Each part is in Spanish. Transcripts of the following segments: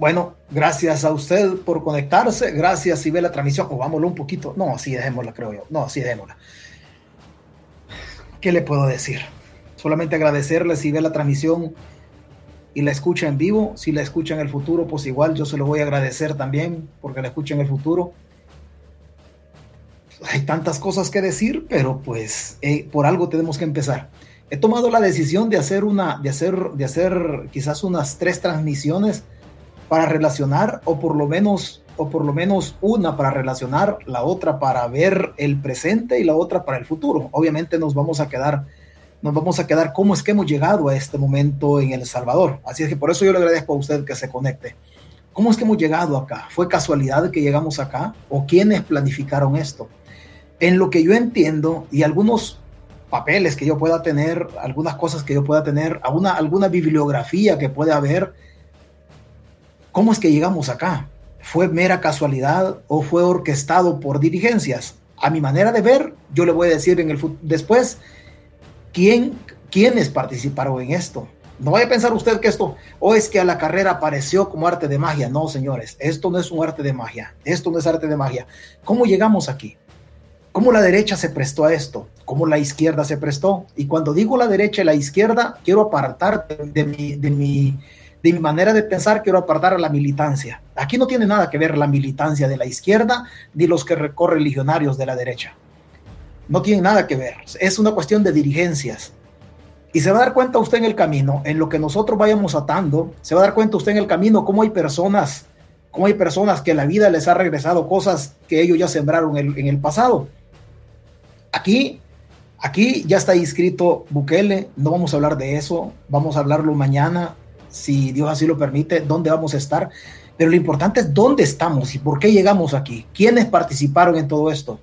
Bueno, gracias a usted por conectarse. Gracias si ve la transmisión. O un poquito. No, así dejémosla, creo yo. No, así dejémosla. ¿Qué le puedo decir? Solamente agradecerle si ve la transmisión y la escucha en vivo. Si la escucha en el futuro, pues igual yo se lo voy a agradecer también porque la escucha en el futuro. Hay tantas cosas que decir, pero pues eh, por algo tenemos que empezar. He tomado la decisión de hacer una, de hacer, de hacer quizás unas tres transmisiones para relacionar o por lo menos o por lo menos una para relacionar, la otra para ver el presente y la otra para el futuro. Obviamente nos vamos a quedar nos vamos a quedar cómo es que hemos llegado a este momento en El Salvador. Así es que por eso yo le agradezco a usted que se conecte. ¿Cómo es que hemos llegado acá? ¿Fue casualidad que llegamos acá? ¿O quiénes planificaron esto? En lo que yo entiendo y algunos papeles que yo pueda tener, algunas cosas que yo pueda tener, alguna, alguna bibliografía que pueda haber, ¿Cómo es que llegamos acá? ¿Fue mera casualidad o fue orquestado por dirigencias? A mi manera de ver, yo le voy a decir en el después quién, quiénes participaron en esto. No vaya a pensar usted que esto, o es que a la carrera apareció como arte de magia. No, señores, esto no es un arte de magia. Esto no es arte de magia. ¿Cómo llegamos aquí? ¿Cómo la derecha se prestó a esto? ¿Cómo la izquierda se prestó? Y cuando digo la derecha y la izquierda, quiero apartar de mi, de mi de mi manera de pensar, quiero apartar a la militancia. Aquí no tiene nada que ver la militancia de la izquierda ni los que recorren legionarios de la derecha. No tiene nada que ver. Es una cuestión de dirigencias. Y se va a dar cuenta usted en el camino, en lo que nosotros vayamos atando, se va a dar cuenta usted en el camino cómo hay personas, cómo hay personas que la vida les ha regresado cosas que ellos ya sembraron en, en el pasado. Aquí Aquí ya está inscrito Bukele, no vamos a hablar de eso, vamos a hablarlo mañana, si Dios así lo permite, dónde vamos a estar. Pero lo importante es dónde estamos y por qué llegamos aquí. ¿Quiénes participaron en todo esto?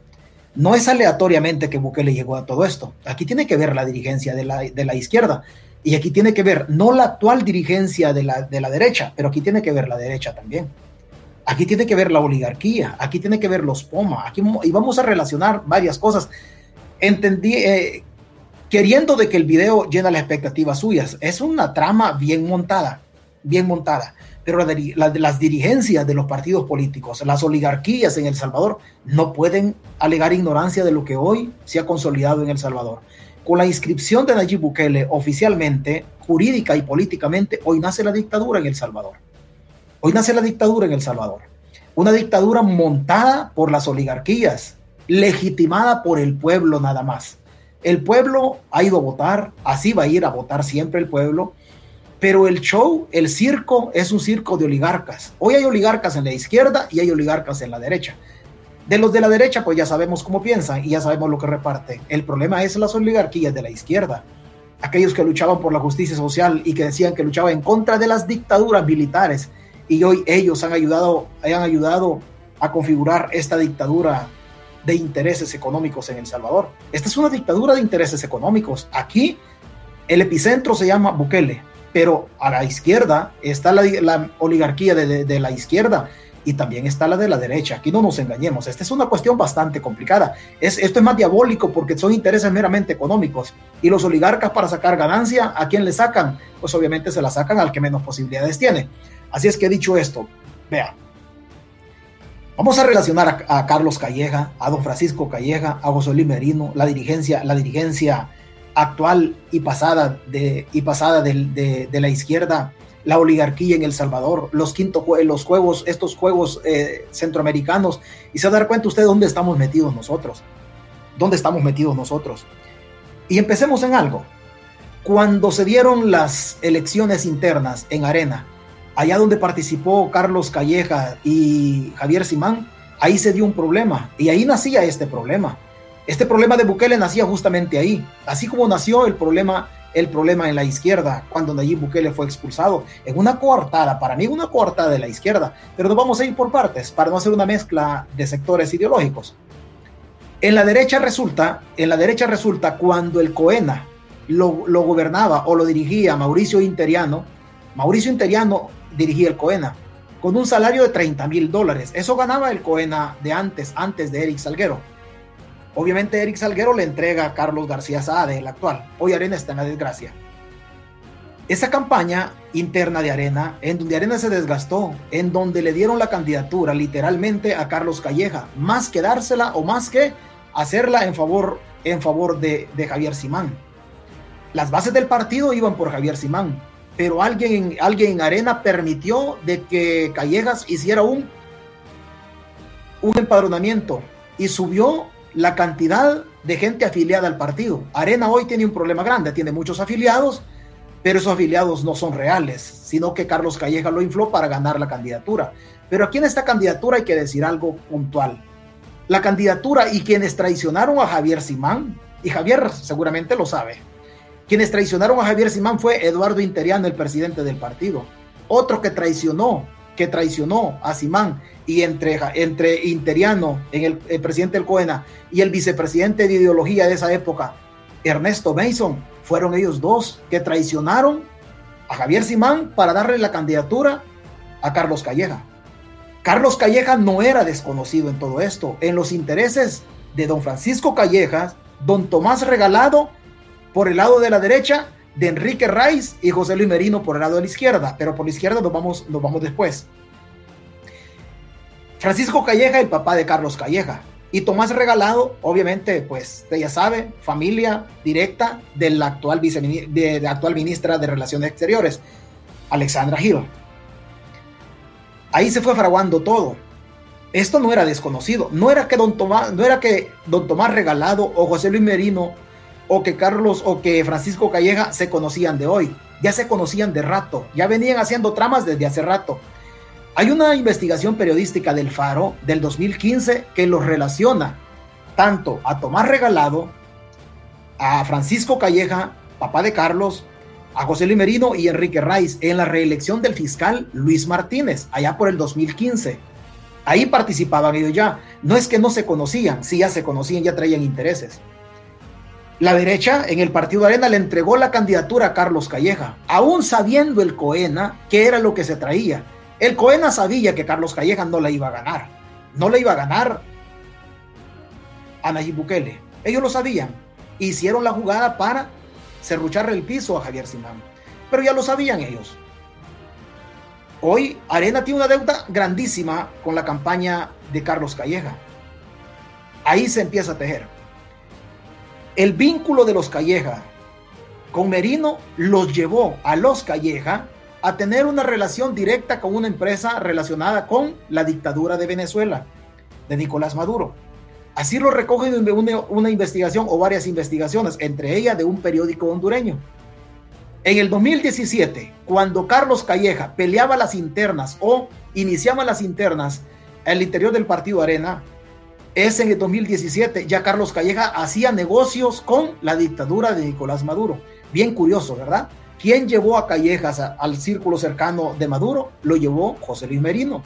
No es aleatoriamente que Bukele llegó a todo esto. Aquí tiene que ver la dirigencia de la, de la izquierda. Y aquí tiene que ver no la actual dirigencia de la, de la derecha, pero aquí tiene que ver la derecha también. Aquí tiene que ver la oligarquía, aquí tiene que ver los POMA, aquí, y vamos a relacionar varias cosas. Entendí, eh, queriendo de que el video llena las expectativas suyas. Es una trama bien montada, bien montada. Pero las dirigencias de los partidos políticos, las oligarquías en El Salvador, no pueden alegar ignorancia de lo que hoy se ha consolidado en El Salvador. Con la inscripción de Nayib Bukele oficialmente, jurídica y políticamente, hoy nace la dictadura en El Salvador. Hoy nace la dictadura en El Salvador. Una dictadura montada por las oligarquías, legitimada por el pueblo nada más el pueblo ha ido a votar, así va a ir a votar siempre el pueblo, pero el show, el circo, es un circo de oligarcas. Hoy hay oligarcas en la izquierda y hay oligarcas en la derecha. De los de la derecha, pues ya sabemos cómo piensan y ya sabemos lo que reparte. El problema es las oligarquías de la izquierda. Aquellos que luchaban por la justicia social y que decían que luchaban en contra de las dictaduras militares. Y hoy ellos han ayudado, han ayudado a configurar esta dictadura de intereses económicos en El Salvador. Esta es una dictadura de intereses económicos. Aquí el epicentro se llama Bukele, pero a la izquierda está la, oligarquía de, la izquierda y también está la de la derecha. Aquí no nos engañemos. Esta es una cuestión bastante complicada. Es, esto es más diabólico porque son intereses meramente económicos. Y los oligarcas para sacar ganancia, ¿a quién le sacan? Pues obviamente se la sacan al que menos posibilidades tiene. Así es que dicho esto, vea, Vamos a relacionar a, Carlos Calleja, a don Francisco Calleja, a José Luis Merino, la dirigencia, la dirigencia actual y pasada de, y pasada de, la izquierda, la oligarquía en El Salvador, los, quinto, los juegos, estos juegos eh, centroamericanos, y se va a dar cuenta usted dónde estamos metidos nosotros, dónde estamos metidos nosotros. Y empecemos en algo. Cuando se dieron las elecciones internas en Arena, allá donde participó Carlos Calleja y Javier Simán, ahí se dio un problema. Y ahí nacía este problema. Este problema de Bukele nacía justamente ahí, así como nació el problema el problema en la izquierda cuando Nayib Bukele fue expulsado. En una coartada, para mí una coartada de la izquierda, pero nos vamos a ir por partes para no hacer una mezcla de sectores ideológicos. En la derecha resulta, en la derecha resulta cuando el COENA lo, lo gobernaba o lo dirigía Mauricio Interiano, Mauricio Interiano dirigía el COENA, con un salario de 30 mil dólares. Eso ganaba el COENA de antes, antes de Eric Salguero. Obviamente Eric Salguero le entrega a Carlos García Saade, el actual. Hoy Arena está en la desgracia. esa campaña interna de Arena, en donde Arena se desgastó, en donde le dieron la candidatura literalmente a Carlos Calleja, más que dársela o más que hacerla en favor, en favor de, de Javier Simán. Las bases del partido iban por Javier Simán, pero alguien, alguien en Arena permitió de que Callejas hiciera un, un empadronamiento y subió la cantidad de gente afiliada al partido. Arena hoy tiene un problema grande, tiene muchos afiliados, pero esos afiliados no son reales, sino que Carlos Calleja lo infló para ganar la candidatura. Pero aquí en esta candidatura hay que decir algo puntual. La candidatura y quienes traicionaron a Javier Simán, y Javier seguramente lo sabe, quienes traicionaron a Javier Simán fue Eduardo Interiano, el presidente del partido. Otro que traicionó, que traicionó a Simán y entre, entre Interiano, en el, el presidente del COENA, y el vicepresidente de ideología de esa época, Ernesto Mason, fueron ellos dos que traicionaron a Javier Simán para darle la candidatura a Carlos Calleja. Carlos Calleja no era desconocido en todo esto. En los intereses de don Francisco Callejas, don Tomás Regalado por el lado de la derecha, de Enrique Raiz y José Luis Merino por el lado de la izquierda, pero por la izquierda nos vamos, nos vamos después. Francisco Calleja, el papá de Carlos Calleja, y Tomás Regalado, obviamente, pues ya sabe, familia directa de la actual, de actual ministra de Relaciones Exteriores, Alexandra Gil. Ahí se fue fraguando todo. Esto no era desconocido. No era que don Tomás, no era que don Tomás Regalado o José Luis Merino o que Carlos o que Francisco Calleja se conocían de hoy. Ya se conocían de rato. Ya venían haciendo tramas desde hace rato. Hay una investigación periodística del Faro del 2015 que los relaciona tanto a Tomás Regalado, a Francisco Calleja, papá de Carlos, a José Luis Merino y Enrique Raiz en la reelección del fiscal Luis Martínez, allá por el 2015. Ahí participaban ellos ya. No es que no se conocían, sí ya se conocían, ya traían intereses. La derecha en el partido Arena le entregó la candidatura a Carlos Calleja, aún sabiendo el Coena que era lo que se traía el Coena sabía que Carlos Calleja no le iba a ganar. No le iba a ganar a Nayib Bukele. Ellos lo sabían. Hicieron la jugada para cerrucharle el piso a Javier Simán. Pero ya lo sabían ellos. Hoy Arena tiene una deuda grandísima con la campaña de Carlos Calleja. Ahí se empieza a tejer. El vínculo de los Calleja con Merino los llevó a los Calleja a tener una relación directa con una empresa relacionada con la dictadura de Venezuela, de Nicolás Maduro. Así lo recoge una, una investigación o varias investigaciones, entre ellas de un periódico hondureño. En el 2017, cuando Carlos Calleja peleaba las internas o iniciaba las internas al interior del partido Arena, es en el 2017, ya Carlos Calleja hacía negocios con la dictadura de Nicolás Maduro. Bien curioso, ¿verdad? ¿Quién llevó a Callejas al círculo cercano de Maduro? Lo llevó José Luis Merino.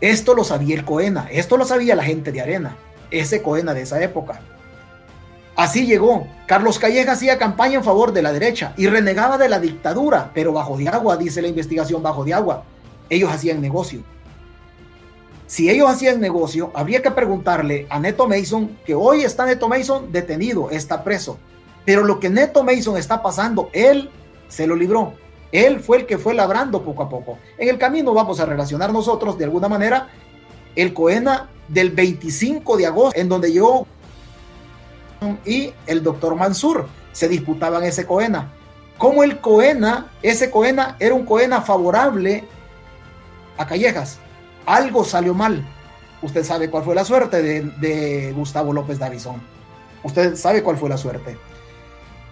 Esto lo sabía el Coena, esto lo sabía la gente de Arena, ese Coena de esa época. Así llegó. Carlos Callejas hacía campaña en favor de la derecha y renegaba de la dictadura, pero bajo de agua, dice la investigación, bajo de agua. Ellos hacían negocio. Si ellos hacían negocio, habría que preguntarle a Neto Mason, que hoy está Neto Mason detenido, está preso. Pero lo que Neto Mason está pasando, él se lo libró. Él fue el que fue labrando poco a poco. En el camino vamos a relacionar nosotros de alguna manera el Coena del 25 de agosto, en donde yo y el doctor Mansur se disputaban ese Coena. Como el Coena, ese Coena era un Coena favorable a Callejas. Algo salió mal. Usted sabe cuál fue la suerte de, Gustavo López Davison. Usted sabe cuál fue la suerte.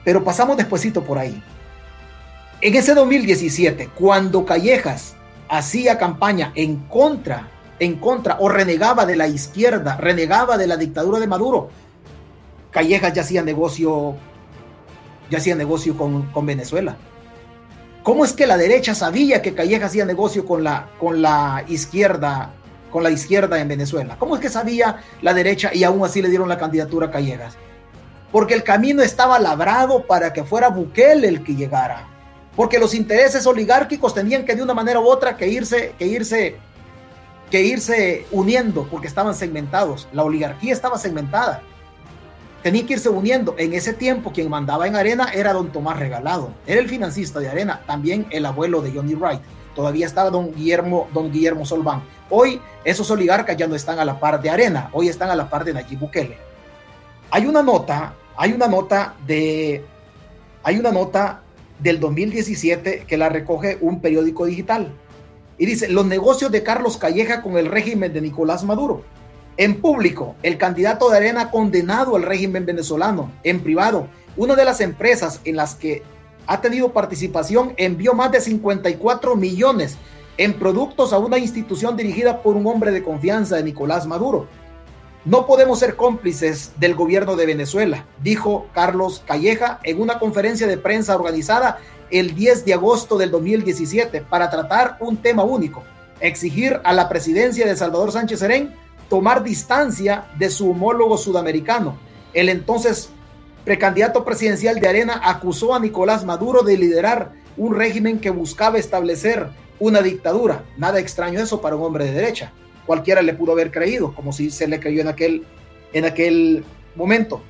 Pero pasamos despuesito por ahí. En ese 2017, cuando Callejas hacía campaña en contra, en contra o renegaba de la izquierda, renegaba de la dictadura de Maduro, Callejas ya hacía negocio, ya hacía negocio con, con Venezuela. ¿Cómo es que la derecha sabía que Callejas hacía negocio con la, con la izquierda, con la izquierda en Venezuela? ¿Cómo es que sabía la derecha y aún así le dieron la candidatura a Callejas? porque el camino estaba labrado para que fuera Bukele el que llegara, porque los intereses oligárquicos tenían que de una manera u otra que irse, que irse, que irse uniendo, porque estaban segmentados, la oligarquía estaba segmentada. Tenía que irse uniendo. En ese tiempo quien mandaba en Arena era don Tomás Regalado, era el financista de Arena, también el abuelo de Johnny Wright. Todavía estaba don Guillermo, don Guillermo Solván. Hoy esos oligarcas ya no están a la par de Arena, hoy están a la par de Nayib Bukele. Hay una nota, hay una nota de, hay una nota del 2017 que la recoge un periódico digital y dice los negocios de Carlos Calleja con el régimen de Nicolás Maduro. En público, el candidato de Arena condenado al régimen venezolano. En privado, una de las empresas en las que ha tenido participación envió más de 54 millones en productos a una institución dirigida por un hombre de confianza de Nicolás Maduro. No podemos ser cómplices del gobierno de Venezuela, dijo Carlos Calleja en una conferencia de prensa organizada el 10 de agosto del 2017 para tratar un tema único, exigir a la presidencia de Salvador Sánchez Serén tomar distancia de su homólogo sudamericano. El entonces precandidato presidencial de Arena acusó a Nicolás Maduro de liderar un régimen que buscaba establecer una dictadura. Nada extraño eso para un hombre de derecha. Cualquiera le pudo haber creído, como si se le creyó en aquel, en aquel momento.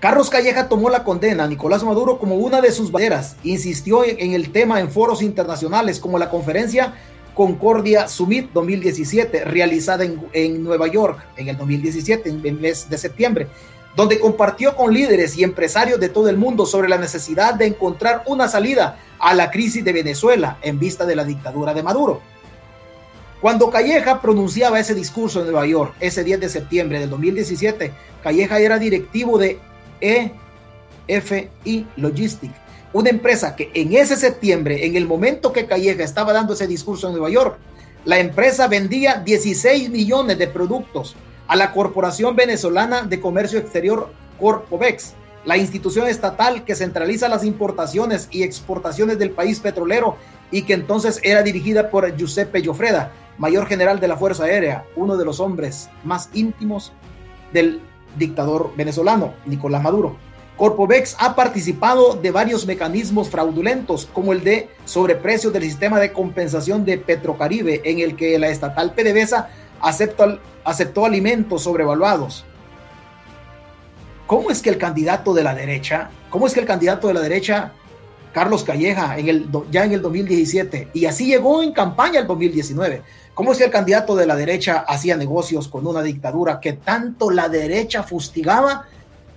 Carlos Calleja tomó la condena a Nicolás Maduro como una de sus banderas. Insistió en el tema en foros internacionales como la conferencia Concordia Summit 2017, realizada en, Nueva York en el 2017, en el mes de septiembre, donde compartió con líderes y empresarios de todo el mundo sobre la necesidad de encontrar una salida a la crisis de Venezuela en vista de la dictadura de Maduro. Cuando Calleja pronunciaba ese discurso en Nueva York, ese 10 de septiembre del 2017, Calleja era directivo de EFI Logistics, una empresa que en ese septiembre, en el momento que Calleja estaba dando ese discurso en Nueva York, la empresa vendía 16 millones de productos a la Corporación Venezolana de Comercio Exterior Corpovex, la institución estatal que centraliza las importaciones y exportaciones del país petrolero y que entonces era dirigida por Giuseppe Llofreda, mayor general de la Fuerza Aérea, uno de los hombres más íntimos del dictador venezolano, Nicolás Maduro. Corpovex ha participado de varios mecanismos fraudulentos, como el de sobreprecios del sistema de compensación de Petrocaribe, en el que la estatal PDVSA aceptó, alimentos sobrevaluados. ¿Cómo es que el candidato de la derecha, cómo es que el candidato de la derecha, Carlos Calleja, en el, ya en el 2017, y así llegó en campaña el 2019, cómo es que el candidato de la derecha hacía negocios con una dictadura que tanto la derecha fustigaba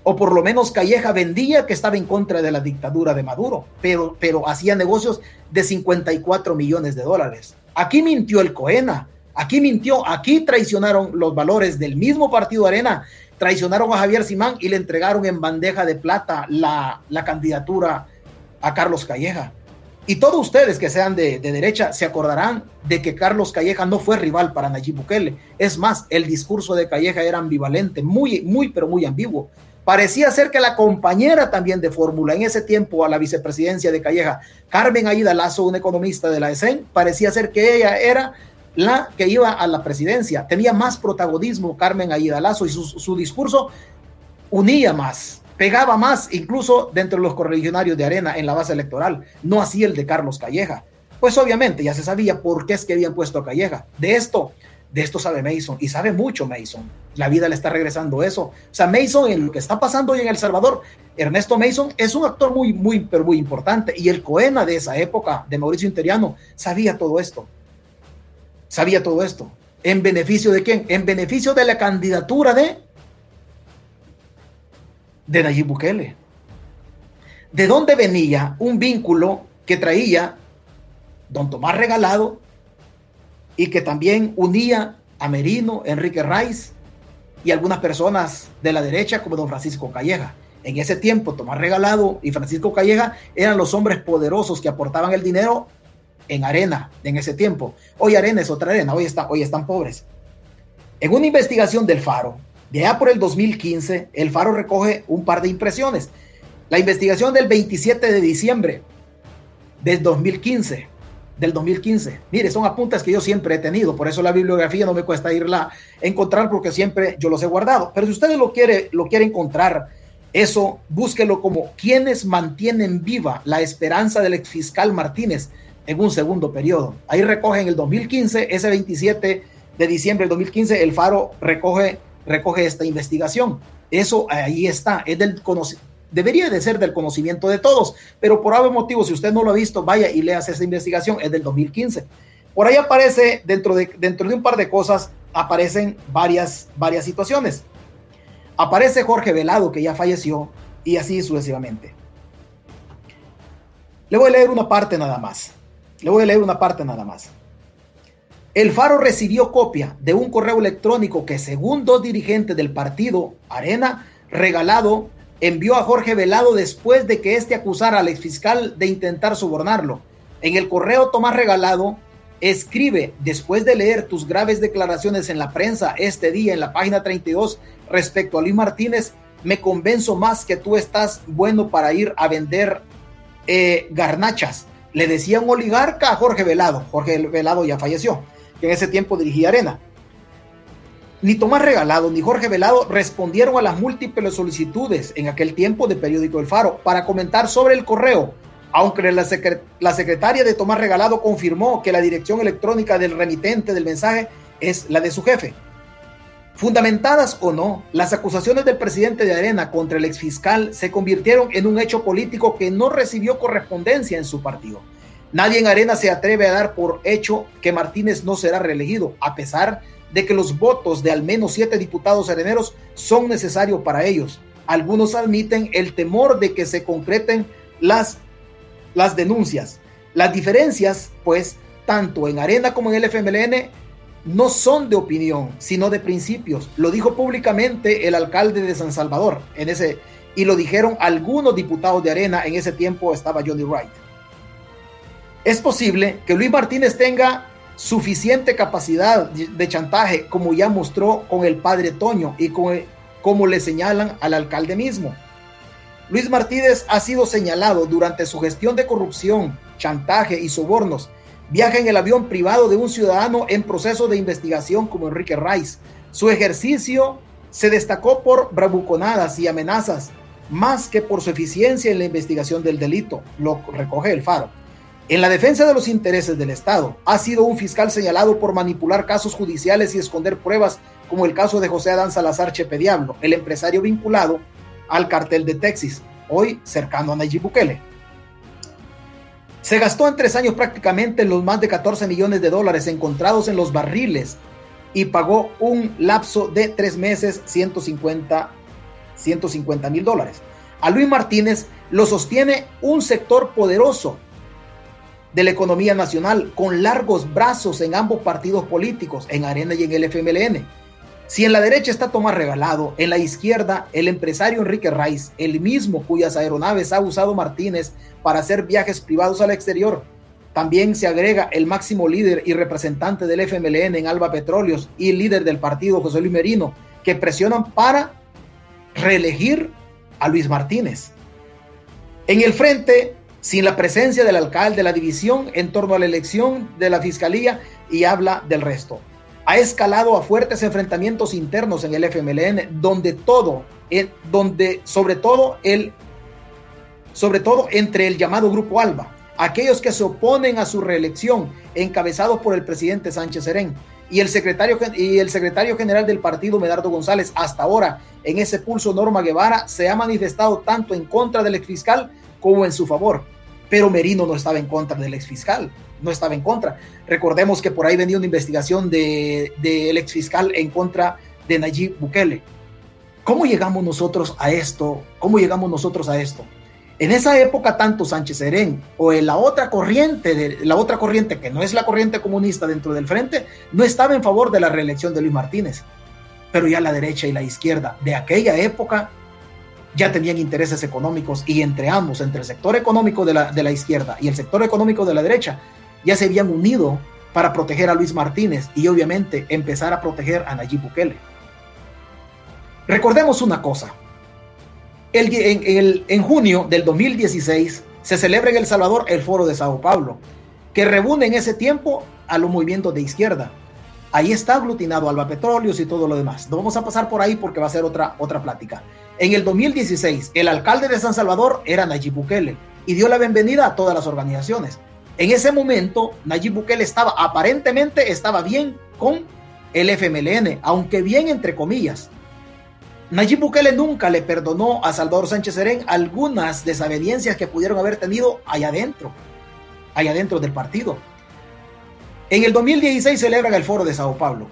o por lo menos Calleja vendía que estaba en contra de la dictadura de Maduro, pero, pero hacía negocios de 54 millones de dólares. Aquí mintió el Coena, aquí mintió, aquí traicionaron los valores del mismo partido Arena, traicionaron a Javier Simán y le entregaron en bandeja de plata la, la candidatura a Carlos Calleja. Y todos ustedes que sean de, de, derecha se acordarán de que Carlos Calleja no fue rival para Nayib Bukele. Es más, el discurso de Calleja era ambivalente, muy, muy, pero muy ambiguo. Parecía ser que la compañera también de fórmula en ese tiempo a la vicepresidencia de Calleja, Carmen Aida Lazo, una economista de la ESEN, parecía ser que ella era la que iba a la presidencia. Tenía más protagonismo Carmen Aida Lazo y su, discurso unía más, pegaba más, incluso dentro de los correligionarios de Arena en la base electoral. No así el de Carlos Calleja. Pues obviamente ya se sabía por qué es que habían puesto a Calleja. De esto de esto sabe Mason y sabe mucho Mason. La vida le está regresando eso. O sea, Mason en lo que está pasando hoy en El Salvador, Ernesto Mason es un actor muy, muy, pero muy importante. Y el Coena de esa época, de Mauricio Interiano, sabía todo esto. Sabía todo esto. ¿En beneficio de quién? En beneficio de la candidatura de, de Nayib Bukele. ¿De dónde venía un vínculo que traía don Tomás Regalado y que también unía a Merino, Enrique Raiz y algunas personas de la derecha como don Francisco Calleja. En ese tiempo, Tomás Regalado y Francisco Calleja eran los hombres poderosos que aportaban el dinero en arena en ese tiempo. Hoy arena es otra arena, hoy, está, hoy están pobres. En una investigación del Faro, de ya por el 2015, el Faro recoge un par de impresiones. La investigación del 27 de diciembre del 2015 del 2015. Mire, son apuntes que yo siempre he tenido, por eso la bibliografía no me cuesta irla a encontrar porque siempre yo los he guardado. Pero si ustedes lo quiere, lo quiere encontrar, eso búsquelo como quienes mantienen viva la esperanza del exfiscal Martínez en un segundo periodo. Ahí recogen el 2015, ese 27 de diciembre del 2015, el Faro recoge recoge esta investigación. Eso ahí está, es del debería de ser del conocimiento de todos, pero por algún motivo, si usted no lo ha visto, vaya y leas esa investigación, es del 2015. Por ahí aparece, dentro de, dentro de un par de cosas, aparecen varias, varias situaciones. Aparece Jorge Velado, que ya falleció, y así sucesivamente. Le voy a leer una parte nada más. Le voy a leer una parte nada más. El Faro recibió copia de un correo electrónico que según dos dirigentes del partido Arena Regalado envió a Jorge Velado después de que éste acusara al exfiscal de intentar sobornarlo. En el correo Tomás Regalado escribe, después de leer tus graves declaraciones en la prensa este día en la página 32 respecto a Luis Martínez, me convenzo más que tú estás bueno para ir a vender eh, garnachas. Le decía un oligarca a Jorge Velado. Jorge Velado ya falleció, que en ese tiempo dirigía Arena. Ni Tomás Regalado ni Jorge Velado respondieron a las múltiples solicitudes en aquel tiempo de Periódico El Faro para comentar sobre el correo, aunque la, la secretaria de Tomás Regalado confirmó que la dirección electrónica del remitente del mensaje es la de su jefe. Fundamentadas o no, las acusaciones del presidente de Arena contra el exfiscal se convirtieron en un hecho político que no recibió correspondencia en su partido. Nadie en Arena se atreve a dar por hecho que Martínez no será reelegido, a pesar de que los votos de al menos siete diputados areneros son necesarios para ellos. Algunos admiten el temor de que se concreten las, las denuncias. Las diferencias, pues, tanto en Arena como en el FMLN, no son de opinión, sino de principios. Lo dijo públicamente el alcalde de San Salvador en ese y lo dijeron algunos diputados de Arena, en ese tiempo estaba Johnny Wright. Es posible que Luis Martínez tenga suficiente capacidad de chantaje como ya mostró con el padre Toño y como le señalan al alcalde mismo. Luis Martínez ha sido señalado durante su gestión de corrupción, chantaje y sobornos Viaja en el avión privado de un ciudadano en proceso de investigación como Enrique Rice. Su ejercicio se destacó por bravuconadas y amenazas, más que por su eficiencia en la investigación del delito, lo recoge el Faro. En la defensa de los intereses del Estado, ha sido un fiscal señalado por manipular casos judiciales y esconder pruebas, como el caso de José Adán Salazar Chepe Diablo, el empresario vinculado al cartel de Texas, hoy cercano a Nayib Bukele. Se gastó en tres años prácticamente los más de 14 millones de dólares encontrados en los barriles y pagó un lapso de tres meses 150 mil dólares. A Luis Martínez lo sostiene un sector poderoso de la economía nacional con largos brazos en ambos partidos políticos, en Arena y en el FMLN. Si en la derecha está Tomás Regalado, en la izquierda el empresario Enrique Raiz, el mismo cuyas aeronaves ha usado Martínez para hacer viajes privados al exterior. También se agrega el máximo líder y representante del FMLN en Alba Petróleos y el líder del partido José Luis Merino, que presionan para reelegir a Luis Martínez. En el frente, sin la presencia del alcalde de la división en torno a la elección de la fiscalía y habla del resto ha escalado a fuertes enfrentamientos internos en el FMLN, donde todo, eh, donde sobre todo el, sobre todo entre el llamado Grupo Alba, aquellos que se oponen a su reelección, encabezados por el presidente Sánchez Serén y el secretario y el secretario general del partido Medardo González, hasta ahora en ese pulso Norma Guevara se ha manifestado tanto en contra del exfiscal como en su favor. Pero Merino no estaba en contra del exfiscal no estaba en contra. Recordemos que por ahí venía una investigación del de, ex fiscal en contra de Nayib Bukele. ¿Cómo llegamos nosotros a esto? ¿Cómo llegamos nosotros a esto? En esa época, tanto Sánchez Serén o en la otra corriente, de, la otra corriente que no es la corriente comunista dentro del frente, no estaba en favor de la reelección de Luis Martínez. Pero ya la derecha y la izquierda de aquella época ya tenían intereses económicos y entre ambos, entre el sector económico de la, de la izquierda y el sector económico de la derecha, ya se habían unido para proteger a Luis Martínez y obviamente empezar a proteger a Nayib Bukele. Recordemos una cosa. El, en, en junio del 2016 se celebra en El Salvador el Foro de Sao Paulo, que reúne en ese tiempo a los movimientos de izquierda. Ahí está aglutinado Alba Petróleos y todo lo demás. No vamos a pasar por ahí porque va a ser otra, otra plática. En el 2016, el alcalde de San Salvador era Nayib Bukele y dio la bienvenida a todas las organizaciones. En ese momento, Nayib Bukele estaba, aparentemente estaba bien con el FMLN, aunque bien entre comillas, Nayib Bukele nunca le perdonó a Salvador Sánchez Serén algunas desavenencias que pudieron haber tenido allá adentro, allá adentro del partido. En el 2016 celebran el foro de Sao Paulo.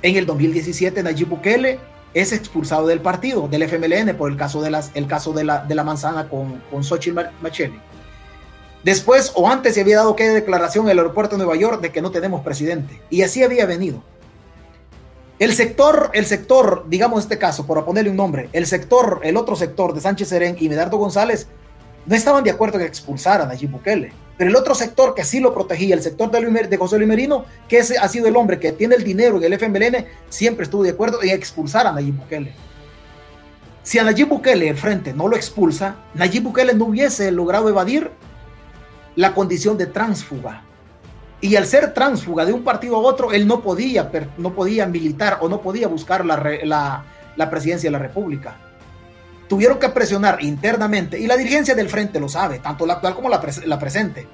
En el 2017 Nayib Bukele es expulsado del partido, del FMLN, por el caso de, caso de, la, de la manzana con, con Xochitl Macheli. Después o antes se había dado que declaración en el aeropuerto de Nueva York de que no tenemos presidente. Y así había venido. El sector, el sector, digamos este caso, por ponerle un nombre, el sector, el otro sector de Sánchez Serén y Medardo González no estaban de acuerdo en expulsar a Nayib Bukele. Pero el otro sector que sí lo protegía, el sector de, de José Luis Merino, que ese ha sido el hombre que tiene el dinero en el FMLN, siempre estuvo de acuerdo en expulsar a Nayib Bukele. Si a Nayib Bukele el frente no lo expulsa, Nayib Bukele no hubiese logrado evadir la condición de tránsfuga y al ser transfuga de un partido a otro, él no podía, no podía militar o no podía buscar la, la, presidencia de la República. Tuvieron que presionar internamente, y la dirigencia del frente lo sabe, tanto la actual como la, la presente.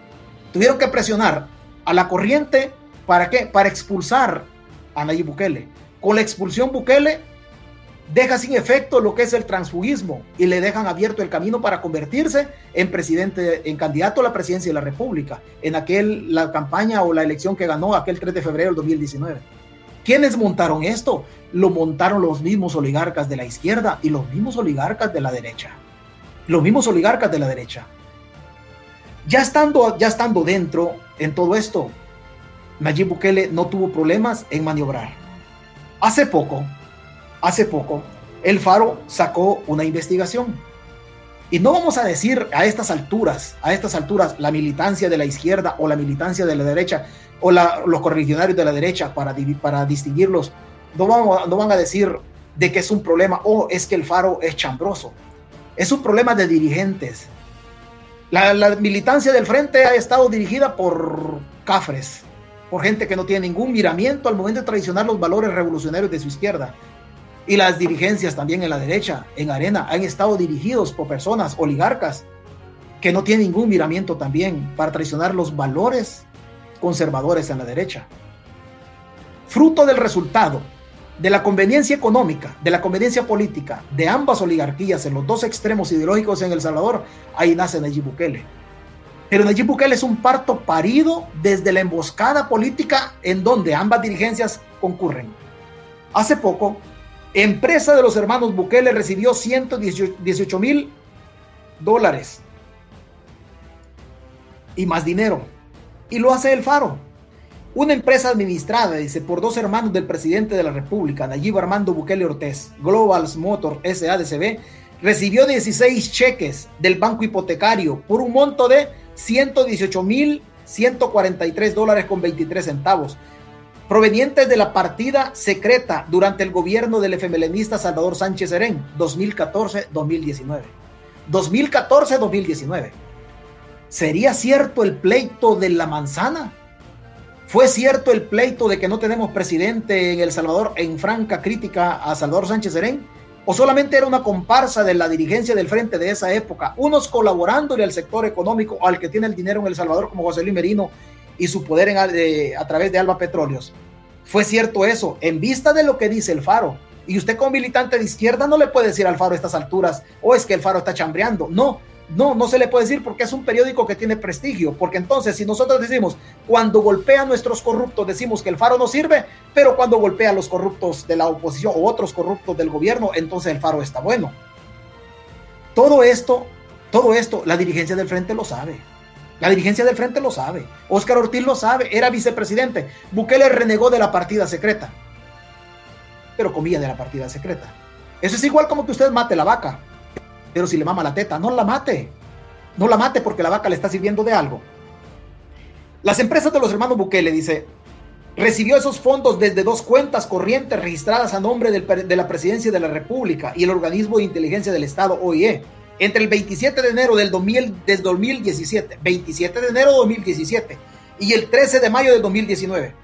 Tuvieron que presionar a la corriente, ¿para qué? Para expulsar a Nayib Bukele. Con la expulsión Bukele deja sin efecto lo que es el transfugismo y le dejan abierto el camino para convertirse en presidente, en candidato a la presidencia de la República, en aquel, la campaña o la elección que ganó aquel 3 de febrero del 2019. ¿Quiénes montaron esto? Lo montaron los mismos oligarcas de la izquierda y los mismos oligarcas de la derecha. Los mismos oligarcas de la derecha. Ya estando, ya estando dentro en todo esto, Nayib Bukele no tuvo problemas en maniobrar. Hace poco, hace poco, el Faro sacó una investigación. Y no vamos a decir a estas alturas, a estas alturas, la militancia de la izquierda o la militancia de la derecha o los correligionarios de la derecha para, para distinguirlos. No, vamos, no van a decir de que es un problema o es que el Faro es chambroso. Es un problema de dirigentes. La, la militancia del frente ha estado dirigida por cafres, por gente que no tiene ningún miramiento al momento de traicionar los valores revolucionarios de su izquierda. Y las dirigencias también en la derecha, en Arena, han estado dirigidos por personas oligarcas que no tienen ningún miramiento también para traicionar los valores conservadores en la derecha. Fruto del resultado de la conveniencia económica, de la conveniencia política de ambas oligarquías en los dos extremos ideológicos en El Salvador, ahí nace Nayib Bukele. Pero Nayib Bukele es un parto parido desde la emboscada política en donde ambas dirigencias concurren. Hace poco, Empresa de los hermanos Bukele recibió 118 mil dólares y más dinero. Y lo hace el Faro. Una empresa administrada, dice, por dos hermanos del presidente de la República, Nayib Armando Bukele Ortiz, Globals Motor SADCB, recibió 16 cheques del banco hipotecario por un monto de 118 mil 143 dólares con 23 centavos provenientes de la partida secreta durante el gobierno del efemelenista Salvador Sánchez Serén, 2014-2019. 2014-2019. ¿Sería cierto el pleito de la manzana? ¿Fue cierto el pleito de que no tenemos presidente en El Salvador en franca crítica a Salvador Sánchez Serén? ¿O solamente era una comparsa de la dirigencia del frente de esa época, unos colaborándole al sector económico al que tiene el dinero en El Salvador como José Luis Merino y su poder en, a través de Alba Petróleos. Fue cierto eso, en vista de lo que dice el Faro. Y usted como militante de izquierda no le puede decir al Faro a estas alturas, o oh, es que el Faro está chambreando. No, no, no se le puede decir porque es un periódico que tiene prestigio. Porque entonces, si nosotros decimos, cuando golpea a nuestros corruptos, decimos que el Faro no sirve, pero cuando golpea a los corruptos de la oposición o otros corruptos del gobierno, entonces el Faro está bueno. Todo esto, todo esto, la dirigencia del frente lo sabe. La dirigencia del frente lo sabe. Óscar Ortiz lo sabe. Era vicepresidente. Bukele renegó de la partida secreta. Pero comía de la partida secreta. Eso es igual como que usted mate la vaca. Pero si le mama la teta, no la mate. No la mate porque la vaca le está sirviendo de algo. Las empresas de los hermanos Bukele, dice, recibió esos fondos desde dos cuentas corrientes registradas a nombre de la Presidencia de la República y el Organismo de Inteligencia del Estado, OIE entre el 27 de enero del, 2017, 27 de enero de 2017 y el 13 de mayo del 2019.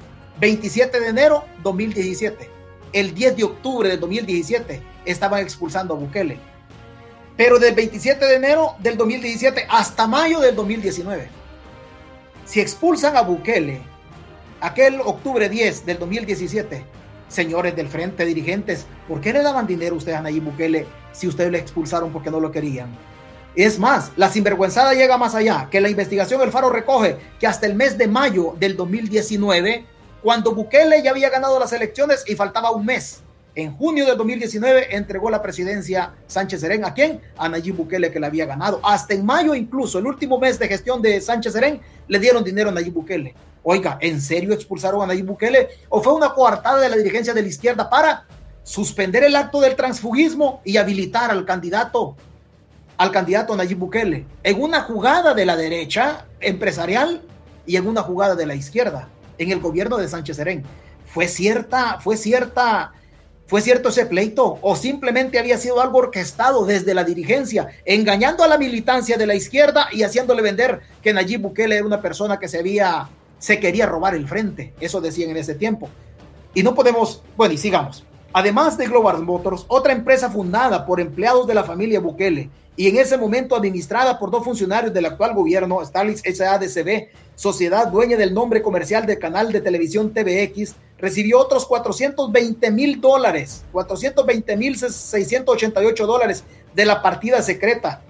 27 de enero 2017. El 10 de octubre del 2017 estaban expulsando a Bukele. Pero del 27 de enero del 2017 hasta mayo del 2019. Si expulsan a Bukele aquel octubre 10 del 2017, señores del frente, dirigentes, ¿por qué le daban dinero ustedes a Nayib Bukele si ustedes le expulsaron porque no lo querían? Es más, la sinvergüenzada llega más allá, que la investigación El Faro recoge que hasta el mes de mayo del 2019, cuando Bukele ya había ganado las elecciones y faltaba un mes, en junio del 2019 entregó la presidencia Sánchez Serén a quién? A Nayib Bukele que le había ganado. Hasta en mayo incluso, el último mes de gestión de Sánchez Serén, le dieron dinero a Nayib Bukele. Oiga, ¿en serio expulsaron a Nayib Bukele? ¿O fue una coartada de la dirigencia de la izquierda para suspender el acto del transfugismo y habilitar al candidato, al candidato Nayib Bukele? En una jugada de la derecha empresarial y en una jugada de la izquierda, en el gobierno de Sánchez Serén. Fue cierta, fue cierta ¿Fue cierto ese pleito o simplemente había sido algo orquestado desde la dirigencia, engañando a la militancia de la izquierda y haciéndole vender que Nayib Bukele era una persona que se había se quería robar el frente? Eso decían en ese tiempo. Y no podemos, bueno, y sigamos. Además de Global Motors, otra empresa fundada por empleados de la familia Bukele y en ese momento administrada por dos funcionarios del actual gobierno, Stalix SADCB, sociedad dueña del nombre comercial del canal de televisión TVX, recibió otros 420 mil dólares, 420 mil 688 dólares de la partida secreta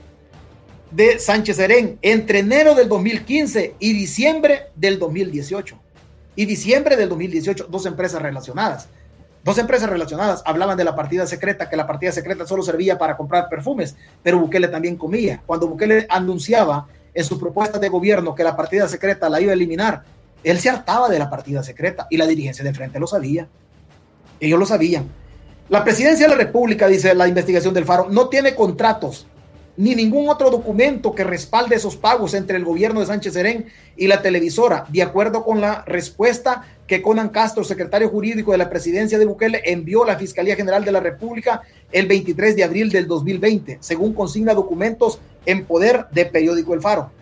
de Sánchez Serén entre enero del 2015 y diciembre del 2018. Y diciembre del 2018, dos empresas relacionadas. Dos empresas relacionadas hablaban de la partida secreta, que la partida secreta solo servía para comprar perfumes, pero Bukele también comía. Cuando Bukele anunciaba en su propuesta de gobierno que la partida secreta la iba a eliminar, él se hartaba de la partida secreta y la dirigencia de frente lo sabía. Ellos lo sabían. La presidencia de la República, dice la investigación del Faro, no tiene contratos ni ningún otro documento que respalde esos pagos entre el gobierno de Sánchez Serén y la televisora, de acuerdo con la respuesta que Conan Castro, secretario jurídico de la presidencia de Bukele, envió a la Fiscalía General de la República el 23 de abril del 2020, según consigna documentos en poder de periódico El Faro.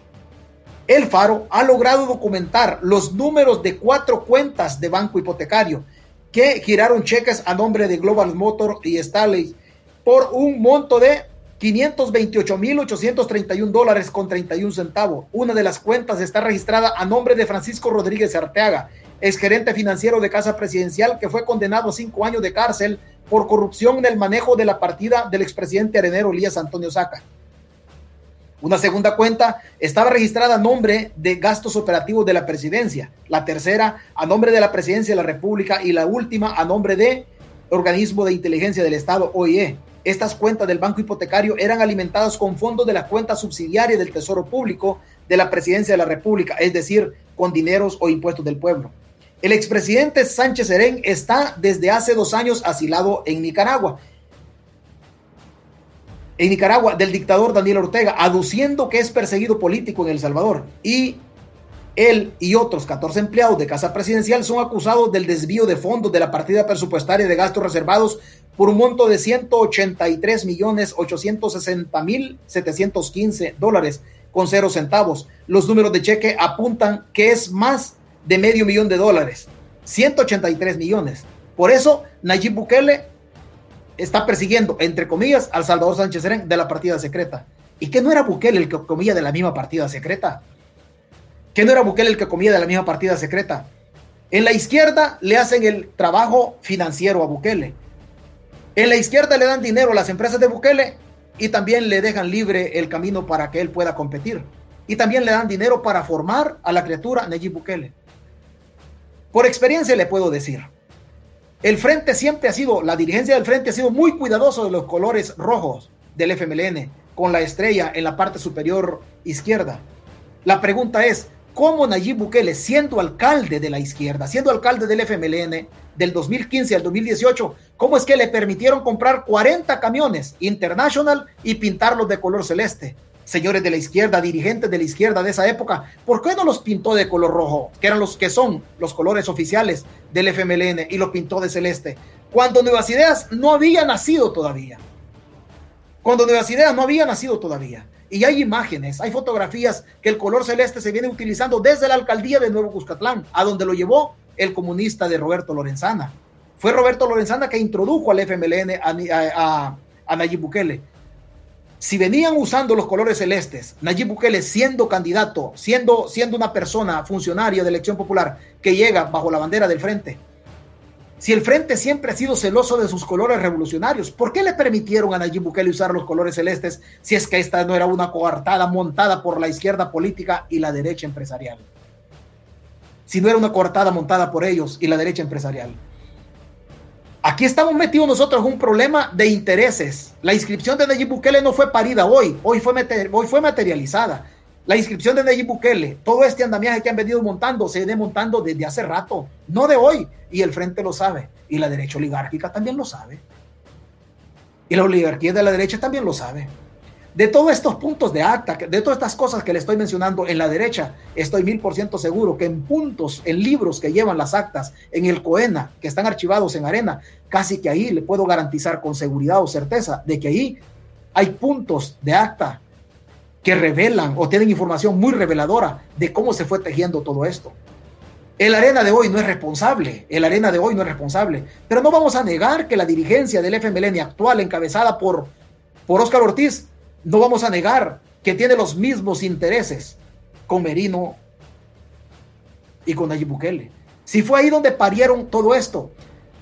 El Faro ha logrado documentar los números de cuatro cuentas de banco hipotecario que giraron cheques a nombre de Global Motor y Stanley por un monto de 528.831 dólares con 31 centavos. Una de las cuentas está registrada a nombre de Francisco Rodríguez Arteaga, gerente financiero de Casa Presidencial, que fue condenado a cinco años de cárcel por corrupción en el manejo de la partida del expresidente arenero Elías Antonio Saca. Una segunda cuenta estaba registrada a nombre de gastos operativos de la presidencia, la tercera a nombre de la presidencia de la República y la última a nombre de Organismo de Inteligencia del Estado, OIE. Estas cuentas del banco hipotecario eran alimentadas con fondos de la cuenta subsidiaria del Tesoro Público de la presidencia de la República, es decir, con dineros o impuestos del pueblo. El expresidente Sánchez Serén está desde hace dos años asilado en Nicaragua en Nicaragua del dictador Daniel Ortega, aduciendo que es perseguido político en El Salvador. Y él y otros 14 empleados de Casa Presidencial son acusados del desvío de fondos de la partida presupuestaria de gastos reservados por un monto de 183 millones 860 mil 715 dólares con cero centavos. Los números de cheque apuntan que es más de medio millón de dólares, 183 millones. Por eso, Nayib Bukele está persiguiendo, entre comillas, al Salvador Sánchez Serén de la partida secreta. ¿Y que no era Bukele el que comía de la misma partida secreta? ¿Que no era Bukele el que comía de la misma partida secreta? En la izquierda le hacen el trabajo financiero a Bukele. En la izquierda le dan dinero a las empresas de Bukele y también le dejan libre el camino para que él pueda competir. Y también le dan dinero para formar a la criatura Nayib Bukele. Por experiencia le puedo decir, el frente siempre ha sido, la dirigencia del frente ha sido muy cuidadoso de los colores rojos del FMLN, con la estrella en la parte superior izquierda. La pregunta es, ¿cómo Nayib Bukele, siendo alcalde de la izquierda, siendo alcalde del FMLN del 2015 al 2018, cómo es que le permitieron comprar 40 camiones International y pintarlos de color celeste? Señores de la izquierda, dirigentes de la izquierda de esa época, ¿por qué no los pintó de color rojo, que eran los que son los colores oficiales del FMLN, y los pintó de celeste? Cuando Nuevas Ideas no había nacido todavía. Cuando Nuevas Ideas no había nacido todavía. Y hay imágenes, hay fotografías que el color celeste se viene utilizando desde la alcaldía de Nuevo Cuscatlán, a donde lo llevó el comunista de Roberto Lorenzana. Fue Roberto Lorenzana que introdujo al FMLN a, a Nayib Bukele si venían usando los colores celestes, Nayib Bukele siendo candidato, siendo, siendo una persona funcionaria de elección popular que llega bajo la bandera del frente, Si el Frente siempre ha sido celoso de sus colores revolucionarios, ¿por qué le permitieron a Nayib Bukele usar los colores celestes si es que esta no era una coartada montada por la izquierda política y la derecha empresarial? Si no era una coartada montada por ellos y la derecha empresarial. Aquí estamos metidos nosotros en un problema de intereses. La inscripción de Nayib Bukele no fue parida hoy, hoy fue, hoy fue materializada. La inscripción de Nayib Bukele, todo este andamiaje que han venido montando, se viene montando desde hace rato, no de hoy. Y el frente lo sabe. Y la derecha oligárquica también lo sabe. Y la oligarquía de la derecha también lo sabe. De todos estos puntos de acta, de todas estas cosas que le estoy mencionando en la derecha, estoy mil por ciento seguro que en puntos, en libros que llevan las actas, en el COENA, que están archivados en arena, casi que ahí le puedo garantizar con seguridad o certeza de que ahí hay puntos de acta que revelan o tienen información muy reveladora de cómo se fue tejiendo todo esto. El arena de hoy no es responsable, el arena de hoy no es responsable, pero no vamos a negar que la dirigencia del FMLN actual, encabezada por, por Ortiz, no vamos a negar que tiene los mismos intereses con Merino y con Nayib Bukele. Si fue ahí donde parieron todo esto,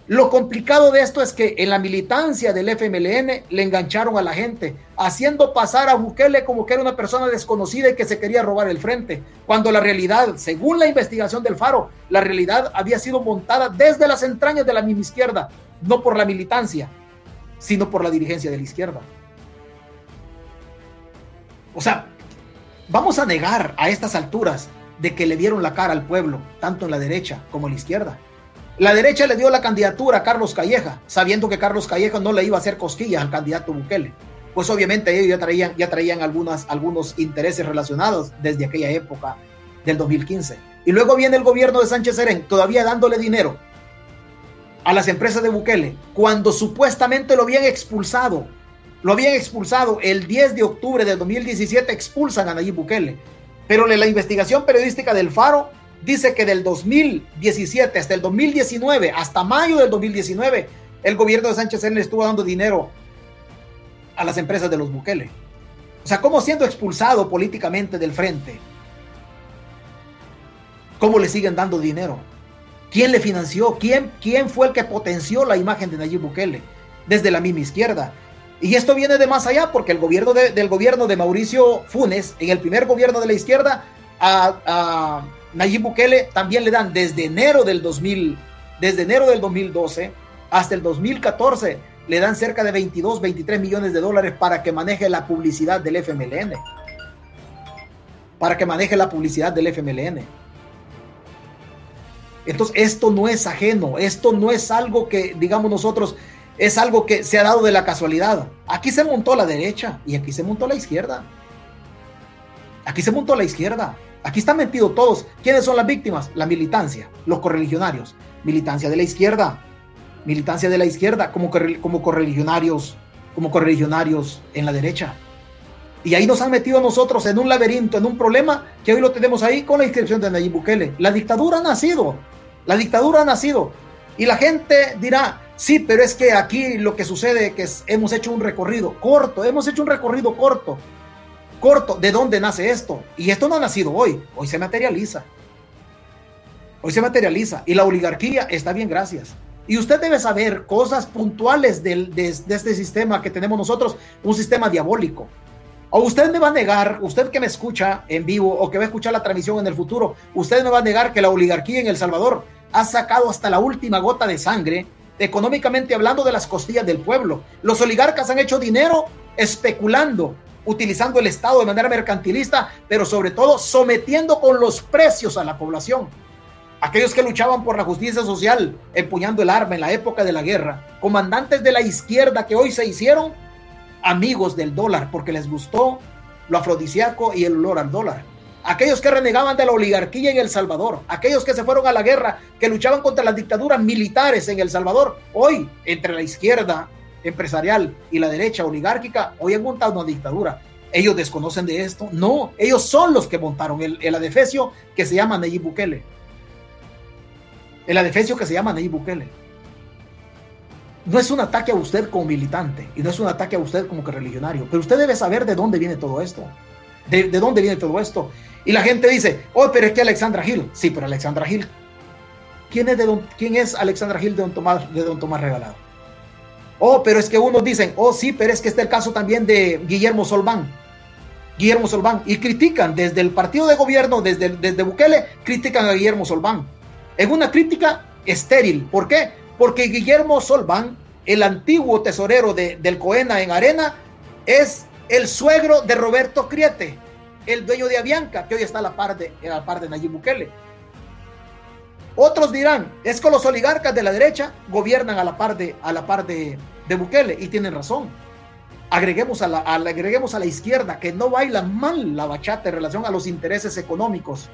lo complicado de esto es que en la militancia del FMLN le engancharon a la gente, haciendo pasar a Bukele como que era una persona desconocida y que se quería robar el frente, cuando la realidad, según la investigación del Faro, la realidad había sido montada desde las entrañas de la misma izquierda, no por la militancia, sino por la dirigencia de la izquierda. O sea, vamos a negar a estas alturas de que le dieron la cara al pueblo, tanto en la derecha como en la izquierda. La derecha le dio la candidatura a Carlos Calleja, sabiendo que Carlos Calleja no le iba a hacer cosquillas al candidato Bukele. Pues obviamente ellos ya traían, ya traían algunas, algunos intereses relacionados desde aquella época del 2015. Y luego viene el gobierno de Sánchez Serén todavía dándole dinero a las empresas de Bukele, cuando supuestamente lo habían expulsado. Lo habían expulsado el 10 de octubre del 2017, expulsan a Nayib Bukele. Pero la investigación periodística del Faro dice que del 2017 hasta el 2019, hasta mayo del 2019, el gobierno de Sánchez le estuvo dando dinero a las empresas de los Bukele. O sea, ¿cómo siendo expulsado políticamente del frente? ¿Cómo le siguen dando dinero? ¿Quién le financió? ¿Quién, quién fue el que potenció la imagen de Nayib Bukele? Desde la misma izquierda. Y esto viene de más allá porque el gobierno del gobierno de Mauricio Funes, en el primer gobierno de la izquierda, a, Nayib Bukele también le dan desde enero del 2000, desde enero del 2012 hasta el 2014, le dan cerca de 22, 23 millones de dólares para que maneje la publicidad del FMLN. Para que maneje la publicidad del FMLN. Entonces, esto no es ajeno, esto no es algo que, digamos nosotros, es algo que se ha dado de la casualidad. Aquí se montó la derecha y aquí se montó la izquierda. Aquí se montó la izquierda. Aquí están metidos todos. ¿Quiénes son las víctimas? La militancia, los correligionarios. Militancia de la izquierda. Militancia de la izquierda como, como correligionarios, como correligionarios en la derecha. Y ahí nos han metido a nosotros en un laberinto, en un problema que hoy lo tenemos ahí con la inscripción de Nayib Bukele. La dictadura ha nacido. La dictadura ha nacido. Y la gente dirá, sí, pero es que aquí lo que sucede es que hemos hecho un recorrido corto, hemos hecho un recorrido corto corto de dónde nace esto. Y esto no ha nacido hoy, hoy se materializa. Hoy se materializa y la oligarquía está bien, gracias. Y usted debe saber cosas puntuales de, de, este sistema que tenemos nosotros, un sistema diabólico. O usted me va a negar, usted que me escucha en vivo o que va a escuchar la transmisión en el futuro, usted me va a negar que la oligarquía en El Salvador ha sacado hasta la última gota de sangre, económicamente hablando, de las costillas del pueblo. Los oligarcas han hecho dinero especulando utilizando el Estado de manera mercantilista, pero sobre todo sometiendo con los precios a la población. Aquellos que luchaban por la justicia social, empuñando el arma en la época de la guerra, comandantes de la izquierda que hoy se hicieron amigos del dólar porque les gustó lo afrodisíaco y el olor al dólar. Aquellos que renegaban de la oligarquía en El Salvador, aquellos que se fueron a la guerra, que luchaban contra las dictaduras militares en El Salvador, hoy entre la izquierda empresarial y la derecha oligárquica hoy han montado una dictadura. ¿Ellos desconocen de esto? No, ellos son los que montaron el, el adefesio que se llama Nayib Bukele. El adefesio que se llama Nayib Bukele. No es un ataque a usted como militante y no es un ataque a usted como que religionario, pero usted debe saber de dónde viene todo esto. De, de dónde viene todo esto. Y la gente dice, oh, pero es que Alexandra Gil. Sí, pero Alexandra Gil ¿quién es, de don, quién es Alexandra Gil de don, Tomás, de don Tomás Regalado? Oh, pero es que unos dicen, oh sí, pero es que está el caso también de Guillermo Solván. Guillermo Solván. Y critican desde el partido de gobierno, desde, desde Bukele, critican a Guillermo Solván. En una crítica estéril. ¿Por qué? Porque Guillermo Solván, el antiguo tesorero de, del Coena en Arena, es el suegro de Roberto Criete, el dueño de Avianca, que hoy está a la par de, de Nayib Bukele. Otros dirán, es que los oligarcas de la derecha gobiernan a la par de, a la par de Bukele, y tienen razón. Agreguemos a, la, agreguemos a la izquierda que no baila mal la bachata en relación a los intereses económicos.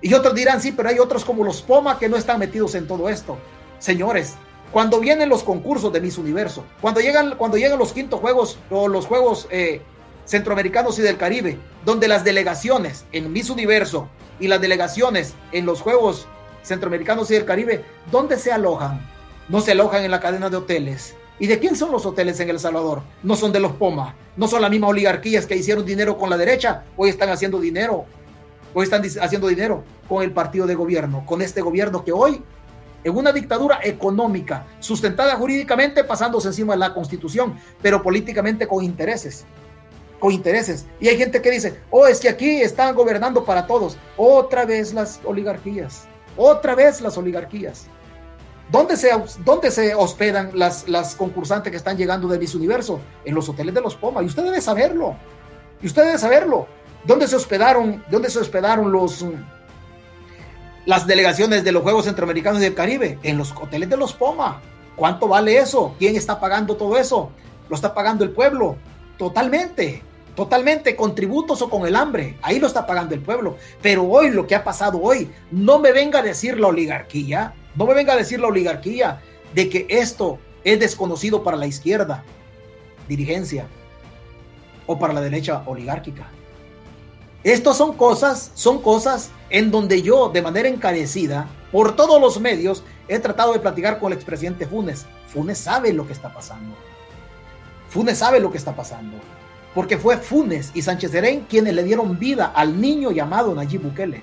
Y otros dirán, sí, pero hay otros como los Poma que no están metidos en todo esto. Señores, cuando vienen los concursos de Miss Universo, cuando llegan, cuando llegan los quintos juegos o los juegos eh, centroamericanos y del Caribe, donde las delegaciones en Miss Universo y las delegaciones en los juegos centroamericanos y del Caribe, ¿dónde se alojan? No se alojan en la cadena de hoteles. ¿Y de quién son los hoteles en El Salvador? No son de los Poma, no son las mismas oligarquías que hicieron dinero con la derecha, hoy están haciendo dinero, hoy están haciendo dinero con el partido de gobierno, con este gobierno que hoy en una dictadura económica, sustentada jurídicamente pasándose encima de la constitución, pero políticamente con intereses. Con intereses. Y hay gente que dice, oh, es que aquí están gobernando para todos. Otra vez las oligarquías. Otra vez las oligarquías. ¿Dónde se, dónde se hospedan las, las concursantes que están llegando de Miss Universo? En los hoteles de los Poma. Y usted debe saberlo. Y usted debe saberlo. ¿Dónde se hospedaron, dónde se hospedaron los, las delegaciones de los Juegos Centroamericanos y del Caribe en los hoteles de los Poma. ¿Cuánto vale eso? ¿Quién está pagando todo eso? Lo está pagando el pueblo. Totalmente. Totalmente, con tributos o con el hambre. Ahí lo está pagando el pueblo. Pero hoy, lo que ha pasado hoy, no me venga a decir la oligarquía, no me venga a decir la oligarquía de que esto es desconocido para la izquierda, dirigencia, o para la derecha oligárquica. Estas son cosas, son cosas en donde yo, de manera encarecida, por todos los medios, he tratado de platicar con el expresidente Funes. Funes sabe lo que está pasando. Funes sabe lo que está pasando. Porque fue Funes y Sánchez Serén quienes le dieron vida al niño llamado Nayib Bukele.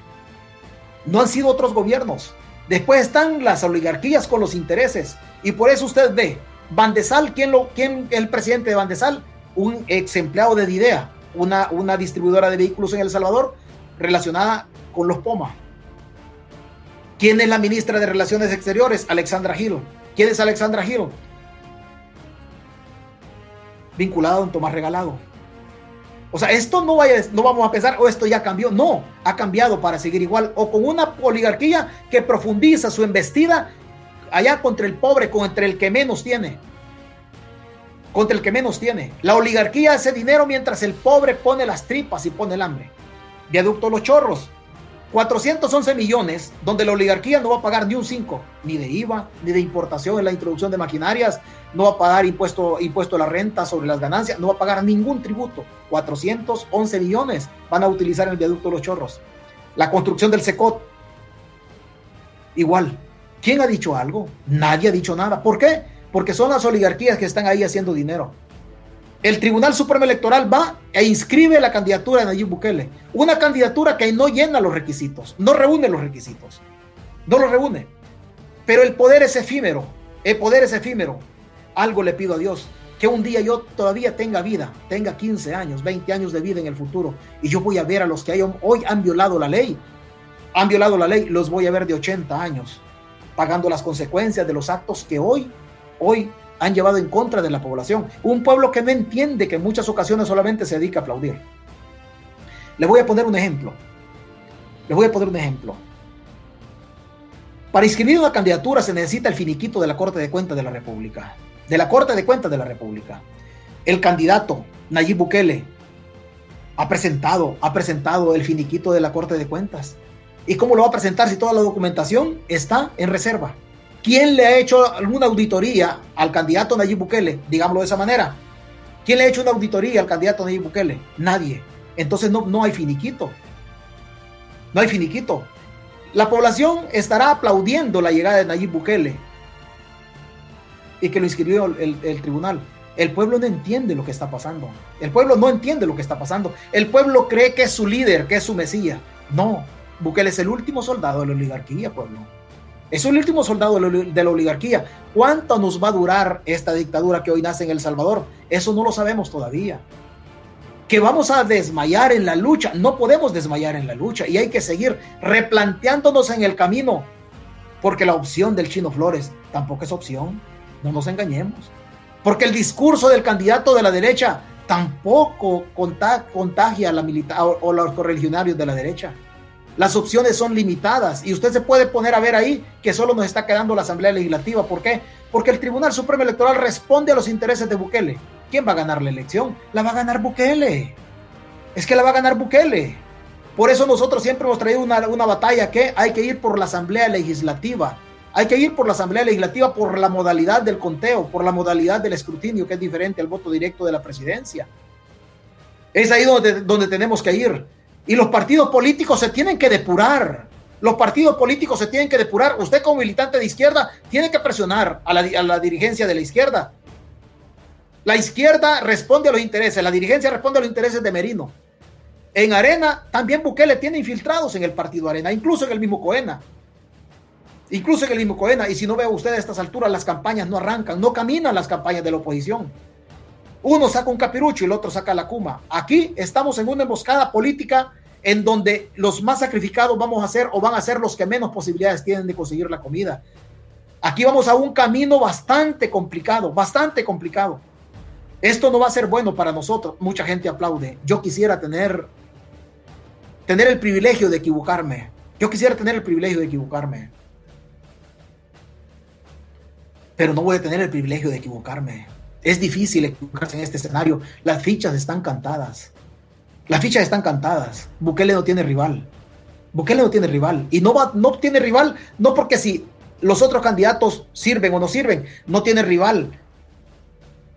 No han sido otros gobiernos. Después están las oligarquías con los intereses. Y por eso usted ve, Bandesal, ¿quién, lo, quién el presidente de Bandesal? Un ex de Didea una, una distribuidora de vehículos en El Salvador relacionada con los POMA. ¿Quién es la ministra de Relaciones Exteriores? Alexandra Giro. ¿Quién es Alexandra Giro? Vinculada a don Tomás Regalado. O sea, esto no, vaya, no vamos a pensar, o oh, esto ya cambió. No, ha cambiado para seguir igual. O con una oligarquía que profundiza su embestida allá contra el pobre, contra el que menos tiene contra el que menos tiene. La oligarquía hace dinero mientras el pobre pone las tripas y pone el hambre. Viaducto Los Chorros, 411 millones, donde la oligarquía no va a pagar ni un 5, ni de IVA, ni de importación en la introducción de maquinarias, no va a pagar impuesto, impuesto a la renta sobre las ganancias, no va a pagar ningún tributo. 411 millones van a utilizar el viaducto Los Chorros. La construcción del SECOT, igual. ¿Quién ha dicho algo? Nadie ha dicho nada. ¿Por qué? Porque son las oligarquías que están ahí haciendo dinero. El Tribunal Supremo Electoral va e inscribe la candidatura de Nayib Bukele. Una candidatura que no llena los requisitos, no reúne los requisitos, no los reúne. Pero el poder es efímero, el poder es efímero. Algo le pido a Dios, que un día yo todavía tenga vida, tenga 15 años, 20 años de vida en el futuro, y yo voy a ver a los que hoy han violado la ley, han violado la ley, los voy a ver de 80 años, pagando las consecuencias de los actos que hoy hoy han llevado en contra de la población. Un pueblo que no entiende que en muchas ocasiones solamente se dedica a aplaudir. Le voy a poner un ejemplo. Le voy a poner un ejemplo. Para inscribir una candidatura se necesita el finiquito de la Corte de Cuentas de la República. De la Corte de Cuentas de la República. El candidato Nayib Bukele ha presentado, ha presentado el finiquito de la Corte de Cuentas. ¿Y cómo lo va a presentar si toda la documentación está en reserva? ¿Quién le ha hecho alguna auditoría al candidato Nayib Bukele? Digámoslo de esa manera. ¿Quién le ha hecho una auditoría al candidato Nayib Bukele? Nadie. Entonces no, no hay finiquito. No hay finiquito. La población estará aplaudiendo la llegada de Nayib Bukele y que lo inscribió el, el, tribunal. El pueblo no entiende lo que está pasando. El pueblo no entiende lo que está pasando. El pueblo cree que es su líder, que es su mesía. No, Bukele es el último soldado de la oligarquía, pueblo. Es el último soldado de la oligarquía. ¿Cuánto nos va a durar esta dictadura que hoy nace en El Salvador? Eso no lo sabemos todavía. Que vamos a desmayar en la lucha. No podemos desmayar en la lucha y hay que seguir replanteándonos en el camino. Porque la opción del Chino Flores tampoco es opción. No nos engañemos. Porque el discurso del candidato de la derecha tampoco contagia a los correligionarios de la derecha. Las opciones son limitadas y usted se puede poner a ver ahí que solo nos está quedando la Asamblea Legislativa. ¿Por qué? Porque el Tribunal Supremo Electoral responde a los intereses de Bukele. ¿Quién va a ganar la elección? La va a ganar Bukele. Es que la va a ganar Bukele. Por eso nosotros siempre hemos traído una, una batalla que hay que ir por la Asamblea Legislativa. Hay que ir por la Asamblea Legislativa por la modalidad del conteo, por la modalidad del escrutinio, que es diferente al voto directo de la presidencia. Es ahí donde, donde tenemos que ir. Y los partidos políticos se tienen que depurar. Los partidos políticos se tienen que depurar. Usted como militante de izquierda tiene que presionar a la, dirigencia de la izquierda. La izquierda responde a los intereses, la dirigencia responde a los intereses de Merino. En Arena, también Bukele tiene infiltrados en el partido Arena, incluso en el mismo Coena. Incluso en el mismo Coena. Y si no ve usted a estas alturas, las campañas no arrancan, no caminan las campañas de la oposición. Uno saca un capirucho y el otro saca la cuma. Aquí estamos en una emboscada política en donde los más sacrificados vamos a ser o van a ser los que menos posibilidades tienen de conseguir la comida. Aquí vamos a un camino bastante complicado, bastante complicado. Esto no va a ser bueno para nosotros. Mucha gente aplaude. Yo quisiera tener tener el privilegio de equivocarme. Yo quisiera tener el privilegio de equivocarme. Pero no voy a tener el privilegio de equivocarme. Es difícil equivocarse en este escenario. Las fichas están cantadas. Las fichas están cantadas. Bukele no tiene rival. Bukele no tiene rival. Y no, va, no tiene rival, no porque si los otros candidatos sirven o no sirven, no tiene rival.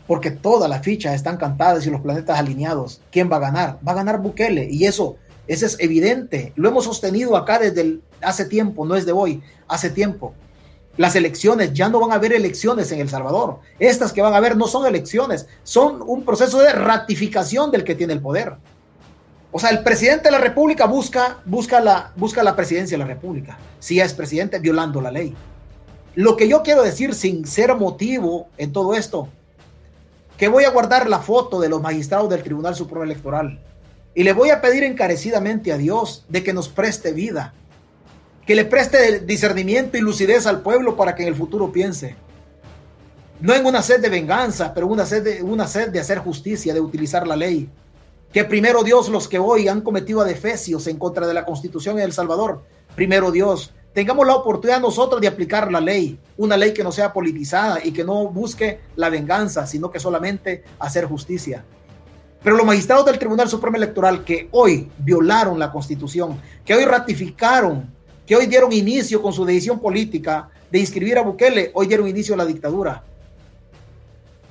Porque todas las fichas están cantadas y los planetas alineados. ¿Quién va a ganar? Va a ganar Bukele. Y eso, eso es evidente. Lo hemos sostenido acá desde hace tiempo, no es de hoy, hace tiempo. Las elecciones, ya no van a haber elecciones en El Salvador. Estas que van a haber no son elecciones, son un proceso de ratificación del que tiene el poder. O sea, el presidente de la República busca, busca, la, busca la presidencia de la República, si es presidente violando la ley. Lo que yo quiero decir sin ser motivo en todo esto, que voy a guardar la foto de los magistrados del Tribunal Supremo Electoral y le voy a pedir encarecidamente a Dios de que nos preste vida que le preste discernimiento y lucidez al pueblo para que en el futuro piense. No en una sed de venganza, pero una sed una sed de hacer justicia, de utilizar la ley. Que primero Dios, los que hoy han cometido adefesios en contra de la Constitución en El Salvador, primero Dios, tengamos la oportunidad nosotros de aplicar la ley, una ley que no sea politizada y que no busque la venganza, sino que solamente hacer justicia. Pero los magistrados del Tribunal Supremo Electoral que hoy violaron la Constitución, que hoy ratificaron que hoy dieron inicio con su decisión política de inscribir a Bukele, hoy dieron inicio a la dictadura.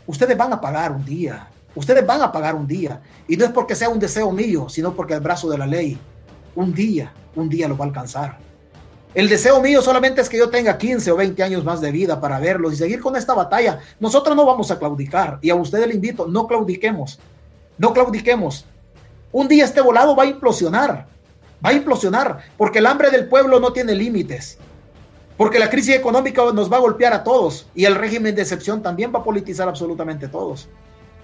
Ustedes van a pagar un día, ustedes van a pagar un día. Y no es porque sea un deseo mío, sino porque el brazo de la ley, un día, un día lo va a alcanzar. El deseo mío solamente es que yo tenga 15 o 20 años más de vida para verlos y seguir con esta batalla. Nosotros no vamos a claudicar y a ustedes le invito, no claudiquemos, no claudiquemos. Un día este volado va a implosionar va a implosionar, porque el hambre del pueblo no tiene límites, porque la crisis económica nos va a golpear a todos y el régimen de excepción también va a politizar absolutamente todos.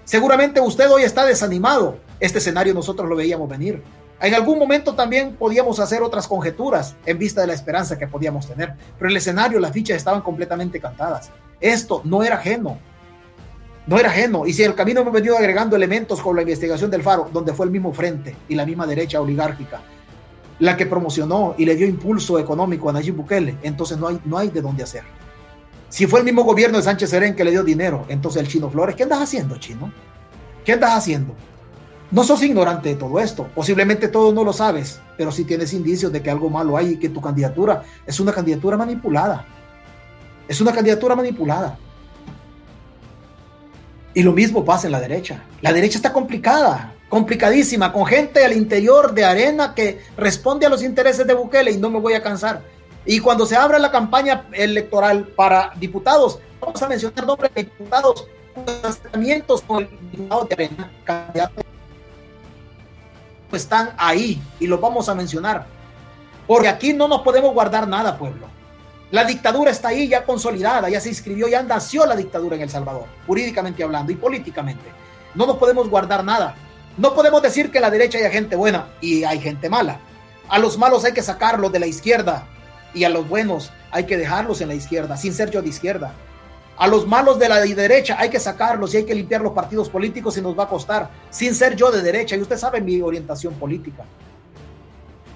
Seguramente usted hoy está desanimado. Este escenario nosotros lo veíamos venir. En algún momento también podíamos hacer otras conjeturas en vista de la esperanza que podíamos tener, pero el escenario, las fichas estaban completamente cantadas. Esto no era ajeno, no era ajeno. Y si el camino hemos venido agregando elementos con la investigación del Faro, donde fue el mismo frente y la misma derecha oligárquica, la que promocionó y le dio impulso económico a Nayib Bukele, entonces no hay, no hay de dónde hacer. Si fue el mismo gobierno de Sánchez Serén que le dio dinero, entonces el Chino Flores, ¿qué andas haciendo, Chino? ¿Qué andas haciendo? No sos ignorante de todo esto, posiblemente todo no lo sabes, pero sí tienes indicios de que algo malo hay y que tu candidatura es una candidatura manipulada. Es una candidatura manipulada. Y lo mismo pasa en la derecha. La derecha está complicada complicadísima, con gente al interior de Arena que responde a los intereses de Bukele y no me voy a cansar. Y cuando se abra la campaña electoral para diputados, vamos a mencionar nombres de diputados lanzamientos con el diputado de Arena, están ahí y los vamos a mencionar. Porque aquí no nos podemos guardar nada, pueblo. La dictadura está ahí ya consolidada, ya se inscribió, ya nació la dictadura en El Salvador, jurídicamente hablando y políticamente. No nos podemos guardar nada. No podemos decir que a la derecha hay gente buena y hay gente mala. A los malos hay que sacarlos de la izquierda y a los buenos hay que dejarlos en la izquierda, sin ser yo de izquierda. A los malos de la derecha hay que sacarlos y hay que limpiar los partidos políticos y nos va a costar, sin ser yo de derecha. Y usted sabe mi orientación política.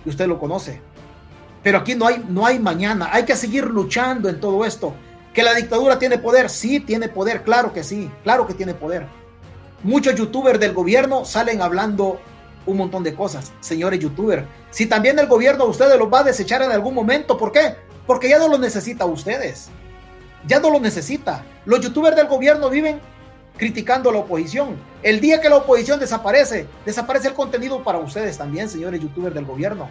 Y usted lo conoce. Pero aquí no hay, no hay mañana. Hay que seguir luchando en todo esto. Que la dictadura tiene poder. Sí, tiene poder. Claro que sí. Claro que tiene poder. Muchos youtubers del gobierno salen hablando un montón de cosas. Señores youtubers, si también el gobierno a ustedes los va a desechar en algún momento, ¿por qué? Porque ya no lo necesita a ustedes. Ya no lo necesita. Los youtubers del gobierno viven criticando a la oposición. El día que la oposición desaparece, desaparece el contenido para ustedes también, señores youtubers del gobierno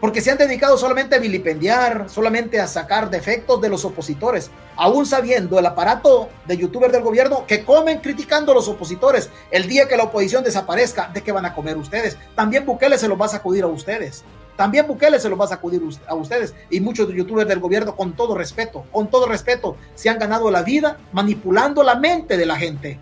porque se han dedicado solamente a vilipendiar, solamente a sacar defectos de los opositores, aún sabiendo el aparato de youtubers del gobierno que comen criticando a los opositores. El día que la oposición desaparezca, ¿de qué van a comer ustedes? También Bukele se los va a sacudir a ustedes. También Bukele se los va a sacudir a ustedes. Y muchos youtubers del gobierno, con todo respeto, con todo respeto, se han ganado la vida manipulando la mente de la gente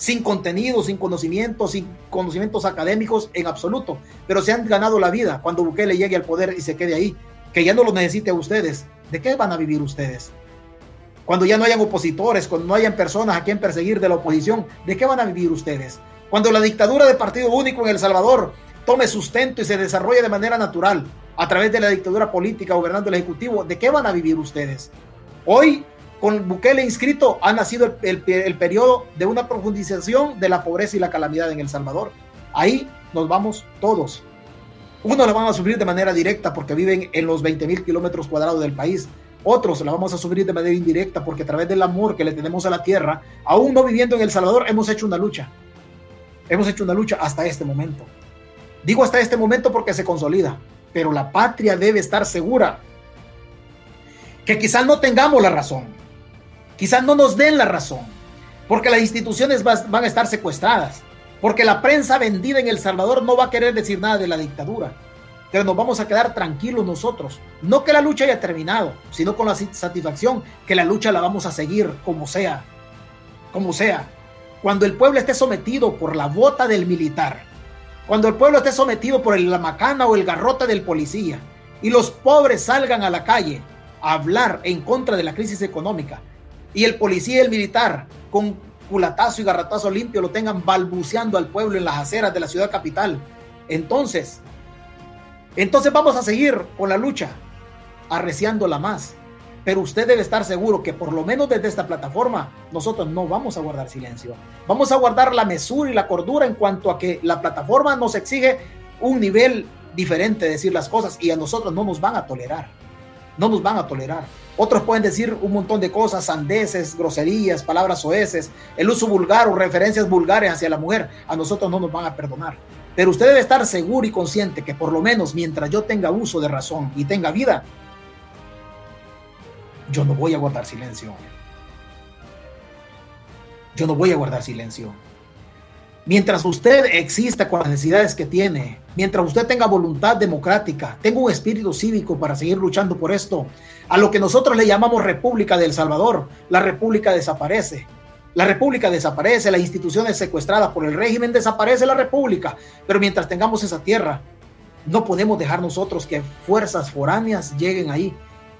sin contenido, sin conocimientos, sin conocimientos académicos en absoluto, pero se han ganado la vida cuando Bukele llegue al poder y se quede ahí, que ya no lo necesite a ustedes. ¿De qué van a vivir ustedes? Cuando ya no hayan opositores, cuando no hayan personas a quien perseguir de la oposición, ¿de qué van a vivir ustedes? Cuando la dictadura de partido único en El Salvador tome sustento y se desarrolle de manera natural a través de la dictadura política gobernando el Ejecutivo, ¿de qué van a vivir ustedes? Hoy con Bukele inscrito ha nacido el, periodo de una profundización de la pobreza y la calamidad en El Salvador. Ahí nos vamos todos. Unos la van a sufrir de manera directa porque viven en los 20 mil kilómetros cuadrados del país. Otros la vamos a sufrir de manera indirecta porque a través del amor que le tenemos a la tierra, aún no viviendo en El Salvador, hemos hecho una lucha. Hemos hecho una lucha hasta este momento. Digo hasta este momento porque se consolida, pero la patria debe estar segura que quizás no tengamos la razón, Quizás no nos den la razón, porque las instituciones van a estar secuestradas, porque la prensa vendida en El Salvador no va a querer decir nada de la dictadura. Pero nos vamos a quedar tranquilos nosotros. No que la lucha haya terminado, sino con la satisfacción que la lucha la vamos a seguir como sea. Como sea. Cuando el pueblo esté sometido por la bota del militar, cuando el pueblo esté sometido por la macana o el garrote del policía, y los pobres salgan a la calle a hablar en contra de la crisis económica, y el policía y el militar con culatazo y garratazo limpio lo tengan balbuceando al pueblo en las aceras de la ciudad capital. Entonces, entonces vamos a seguir con la lucha, arreciándola más. Pero usted debe estar seguro que por lo menos desde esta plataforma nosotros no vamos a guardar silencio. Vamos a guardar la mesura y la cordura en cuanto a que la plataforma nos exige un nivel diferente de decir las cosas y a nosotros no nos van a tolerar. No nos van a tolerar. Otros pueden decir un montón de cosas, sandeces, groserías, palabras oeces, el uso vulgar o referencias vulgares hacia la mujer. A nosotros no nos van a perdonar. Pero usted debe estar seguro y consciente que por lo menos mientras yo tenga uso de razón y tenga vida, yo no voy a guardar silencio. Yo no voy a guardar silencio. Mientras usted exista con las necesidades que tiene, mientras usted tenga voluntad democrática, tenga un espíritu cívico para seguir luchando por esto, a lo que nosotros le llamamos República del Salvador, la República desaparece. La República desaparece, las instituciones secuestradas por el régimen desaparece la República. Pero mientras tengamos esa tierra, no podemos dejar nosotros que fuerzas foráneas lleguen ahí.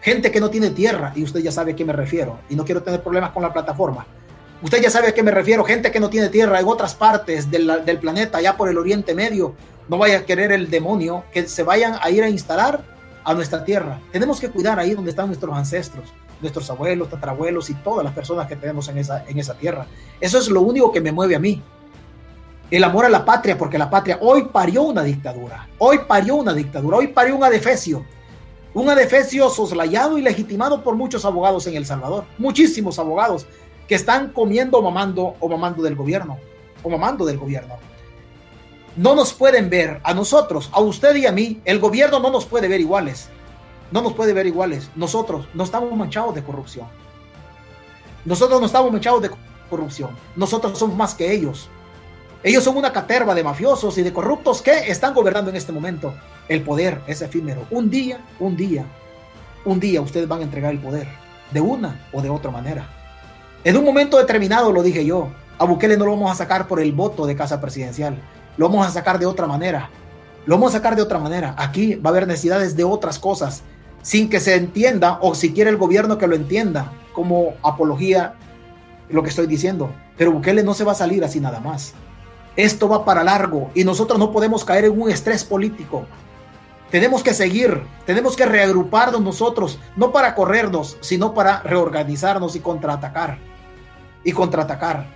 Gente que no tiene tierra, y usted ya sabe a qué me refiero, y no quiero tener problemas con la plataforma Usted ya sabe a qué me refiero, gente que no tiene tierra en otras partes del, planeta, allá por el Oriente Medio, no vaya a querer el demonio que se vayan a ir a instalar a nuestra tierra. Tenemos que cuidar ahí donde están nuestros ancestros, nuestros abuelos, tatarabuelos y todas las personas que tenemos en esa, en esa tierra. Eso es lo único que me mueve a mí. El amor a la patria, porque la patria hoy parió una dictadura, hoy parió una dictadura, hoy parió un adefesio, un adefesio soslayado y legitimado por muchos abogados en El Salvador, muchísimos abogados que están comiendo o mamando o mamando del gobierno, o mamando del gobierno. No nos pueden ver a nosotros, a usted y a mí, el gobierno no nos puede ver iguales. No nos puede ver iguales. Nosotros no estamos manchados de corrupción. Nosotros no estamos manchados de corrupción. Nosotros somos más que ellos. Ellos son una caterva de mafiosos y de corruptos que están gobernando en este momento. El poder es efímero. Un día, un día, un día ustedes van a entregar el poder, de una o de otra manera. En un momento determinado, lo dije yo, a Bukele no lo vamos a sacar por el voto de casa presidencial, lo vamos a sacar de otra manera. Lo vamos a sacar de otra manera. Aquí va a haber necesidades de otras cosas, sin que se entienda o si quiere el gobierno que lo entienda como apología lo que estoy diciendo. Pero Bukele no se va a salir así nada más. Esto va para largo y nosotros no podemos caer en un estrés político. Tenemos que seguir, tenemos que reagruparnos nosotros, no para corrernos, sino para reorganizarnos y contraatacar. Y contraatacar.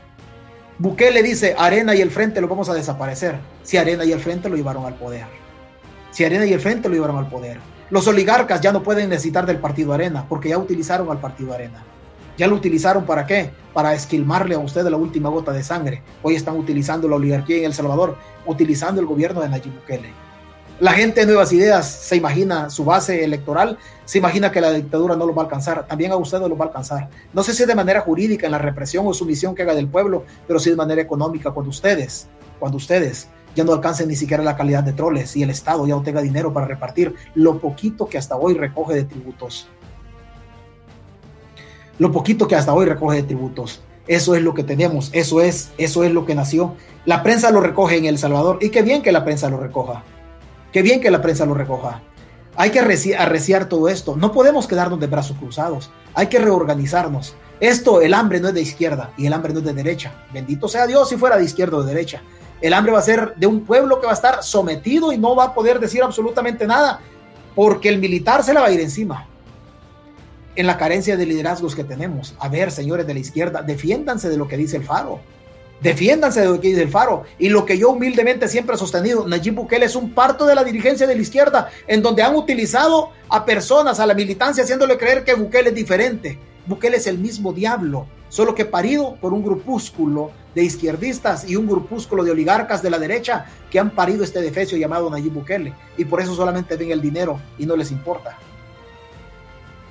Bukele dice, Arena y el Frente lo vamos a desaparecer. Si Arena y el Frente lo llevaron al poder. Si Arena y el Frente lo llevaron al poder. Los oligarcas ya no pueden necesitar del partido Arena, porque ya utilizaron al partido Arena. Ya lo utilizaron para qué? Para esquilmarle a usted la última gota de sangre. Hoy están utilizando la oligarquía en El Salvador, utilizando el gobierno de Nayib Bukele. La gente de Nuevas Ideas se imagina su base electoral, se imagina que la dictadura no lo va a alcanzar, también a usted no lo va a alcanzar. No sé si de manera jurídica en la represión o sumisión que haga del pueblo, pero sí de manera económica cuando ustedes, cuando ustedes ya no alcancen ni siquiera la calidad de troles y el Estado ya no tenga dinero para repartir lo poquito que hasta hoy recoge de tributos lo poquito que hasta hoy recoge de tributos. Eso es lo que tenemos, eso es, eso es lo que nació. La prensa lo recoge en El Salvador y qué bien que la prensa lo recoja. Qué bien que la prensa lo recoja. Hay que arreciar todo esto. No podemos quedarnos de brazos cruzados. Hay que reorganizarnos. Esto, el hambre no es de izquierda y el hambre no es de derecha. Bendito sea Dios si fuera de izquierda o de derecha. El hambre va a ser de un pueblo que va a estar sometido y no va a poder decir absolutamente nada porque el militar se la va a ir encima en la carencia de liderazgos que tenemos. A ver, señores de la izquierda, defiéndanse de lo que dice el Faro. Defiéndanse de lo que dice el Faro. Y lo que yo humildemente siempre he sostenido, Nayib Bukele es un parto de la dirigencia de la izquierda, en donde han utilizado a personas, a la militancia, haciéndole creer que Bukele es diferente. Bukele es el mismo diablo, solo que parido por un grupúsculo de izquierdistas y un grupúsculo de oligarcas de la derecha que han parido este defecio llamado Nayib Bukele. Y por eso solamente ven el dinero y no les importa.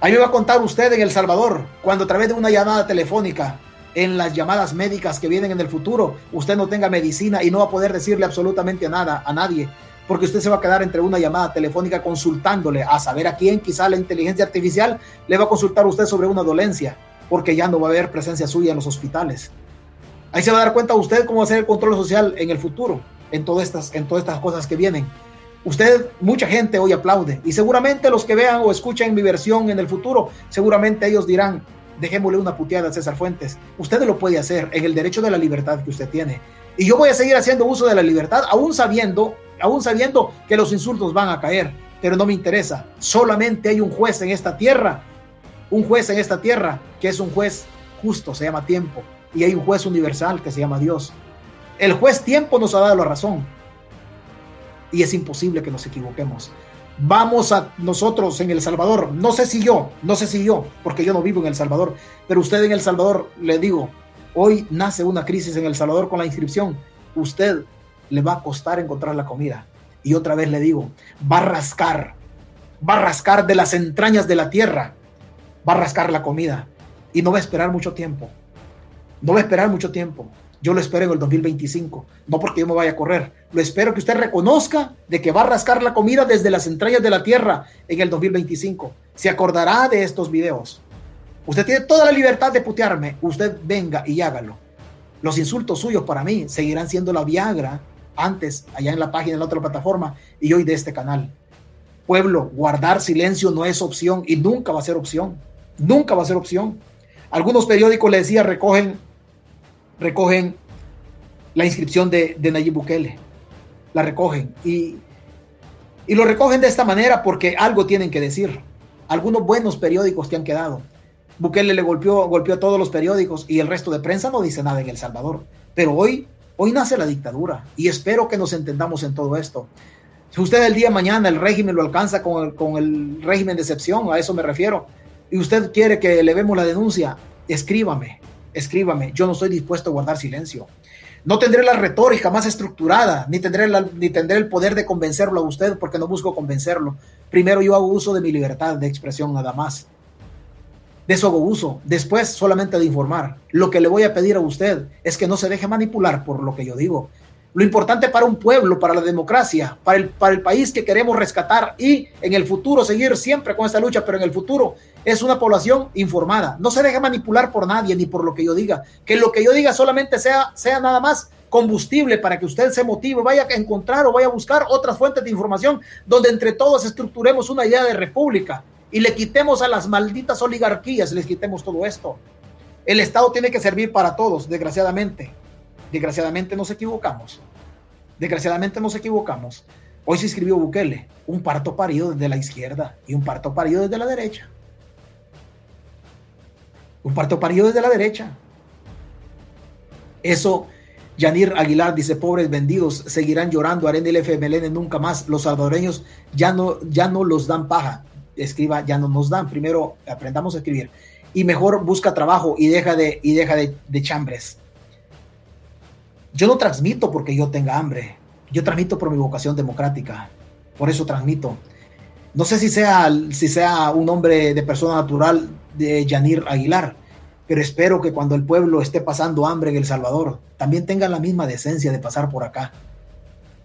Ahí me va a contar usted en El Salvador, cuando a través de una llamada telefónica, en las llamadas médicas que vienen en el futuro, usted no tenga medicina y no va a poder decirle absolutamente nada a nadie, porque usted se va a quedar entre una llamada telefónica consultándole a saber a quién, quizá la inteligencia artificial le va a consultar a usted sobre una dolencia, porque ya no va a haber presencia suya en los hospitales. Ahí se va a dar cuenta usted cómo hacer el control social en el futuro, en todas estas, en todas estas cosas que vienen. Usted, mucha gente hoy aplaude y seguramente los que vean o escuchen mi versión en el futuro, seguramente ellos dirán, dejémosle una puteada a César Fuentes. Usted lo puede hacer en el derecho de la libertad que usted tiene. Y yo voy a seguir haciendo uso de la libertad, aún sabiendo, aún sabiendo que los insultos van a caer, pero no me interesa. Solamente hay un juez en esta tierra, un juez en esta tierra que es un juez justo, se llama tiempo, y hay un juez universal que se llama Dios. El juez tiempo nos ha dado la razón, y es imposible que nos equivoquemos. Vamos a nosotros en El Salvador, no sé si yo, no sé si yo, porque yo no vivo en El Salvador, pero usted en El Salvador, le digo, hoy nace una crisis en El Salvador con la inscripción, usted le va a costar encontrar la comida. Y otra vez le digo, va a rascar, va a rascar de las entrañas de la tierra, va a rascar la comida y no va a esperar mucho tiempo. No va a esperar mucho tiempo. Yo lo espero en el 2025, no porque yo me vaya a correr. Lo espero que usted reconozca de que va a rascar la comida desde las entrañas de la tierra en el 2025. Se acordará de estos videos. Usted tiene toda la libertad de putearme. Usted venga y hágalo. Los insultos suyos para mí seguirán siendo la Viagra antes, allá en la página de la otra plataforma y hoy de este canal. Pueblo, guardar silencio no es opción y nunca va a ser opción. Nunca va a ser opción. Algunos periódicos le decía recogen recogen la inscripción de, Nayib Bukele. La recogen y, y lo recogen de esta manera porque algo tienen que decir. Algunos buenos periódicos que han quedado. Bukele le golpeó, golpeó a todos los periódicos y el resto de prensa no dice nada en El Salvador. Pero hoy, hoy nace la dictadura y espero que nos entendamos en todo esto. Si usted el día de mañana el régimen lo alcanza con el, con el régimen de excepción, a eso me refiero, y usted quiere que elevemos la denuncia, escríbame, escríbame, yo no estoy dispuesto a guardar silencio. No tendré la retórica más estructurada, ni tendré, ni tendré el poder de convencerlo a usted porque no busco convencerlo. Primero yo hago uso de mi libertad de expresión nada más. De eso hago uso. Después solamente de informar. Lo que le voy a pedir a usted es que no se deje manipular por lo que yo digo. Lo importante para un pueblo, para la democracia, para el, para el país que queremos rescatar y en el futuro seguir siempre con esta lucha, pero en el futuro es una población informada. No se deje manipular por nadie ni por lo que yo diga. Que lo que yo diga solamente sea, sea nada más combustible para que usted se motive, vaya a encontrar o vaya a buscar otras fuentes de información donde entre todos estructuremos una idea de república y le quitemos a las malditas oligarquías, les quitemos todo esto. El Estado tiene que servir para todos, desgraciadamente. Desgraciadamente nos equivocamos. Desgraciadamente nos equivocamos. Hoy se escribió Bukele, un parto parido desde la izquierda y un parto parido desde la derecha. Un parto parido desde la derecha. Eso Yanir Aguilar dice, pobres vendidos, seguirán llorando, haré el FMLN nunca más, los salvadoreños ya no, ya no los dan paja, escriba, ya no nos dan, primero aprendamos a escribir, y mejor busca trabajo y deja de, y deja de, de chambres. Yo no transmito porque yo tenga hambre, yo transmito por mi vocación democrática, por eso transmito. No sé si sea, si sea un hombre de persona natural de Yanir Aguilar, pero espero que cuando el pueblo esté pasando hambre en El Salvador, también tengan la misma decencia de pasar por acá,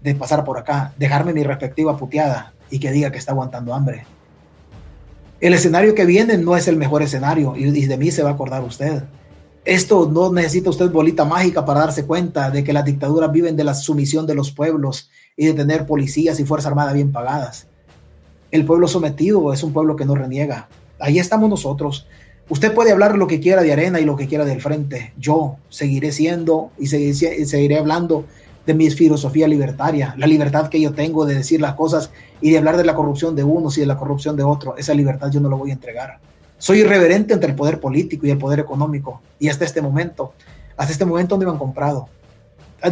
de pasar por acá, dejarme mi respectiva puteada y que diga que está aguantando hambre. El escenario que viene no es el mejor escenario y de mí se va a acordar usted. Esto no necesita usted bolita mágica para darse cuenta de que las dictaduras viven de la sumisión de los pueblos y de tener policías y fuerza armada bien pagadas. El pueblo sometido es un pueblo que no reniega. Ahí estamos nosotros. Usted puede hablar lo que quiera de arena y lo que quiera del frente. Yo seguiré siendo y seguiré hablando de mi filosofía libertaria, la libertad que yo tengo de decir las cosas y de hablar de la corrupción de unos y de la corrupción de otros. Esa libertad yo no la voy a entregar. Soy irreverente entre el poder político y el poder económico. Y hasta este momento, hasta este momento no me han comprado.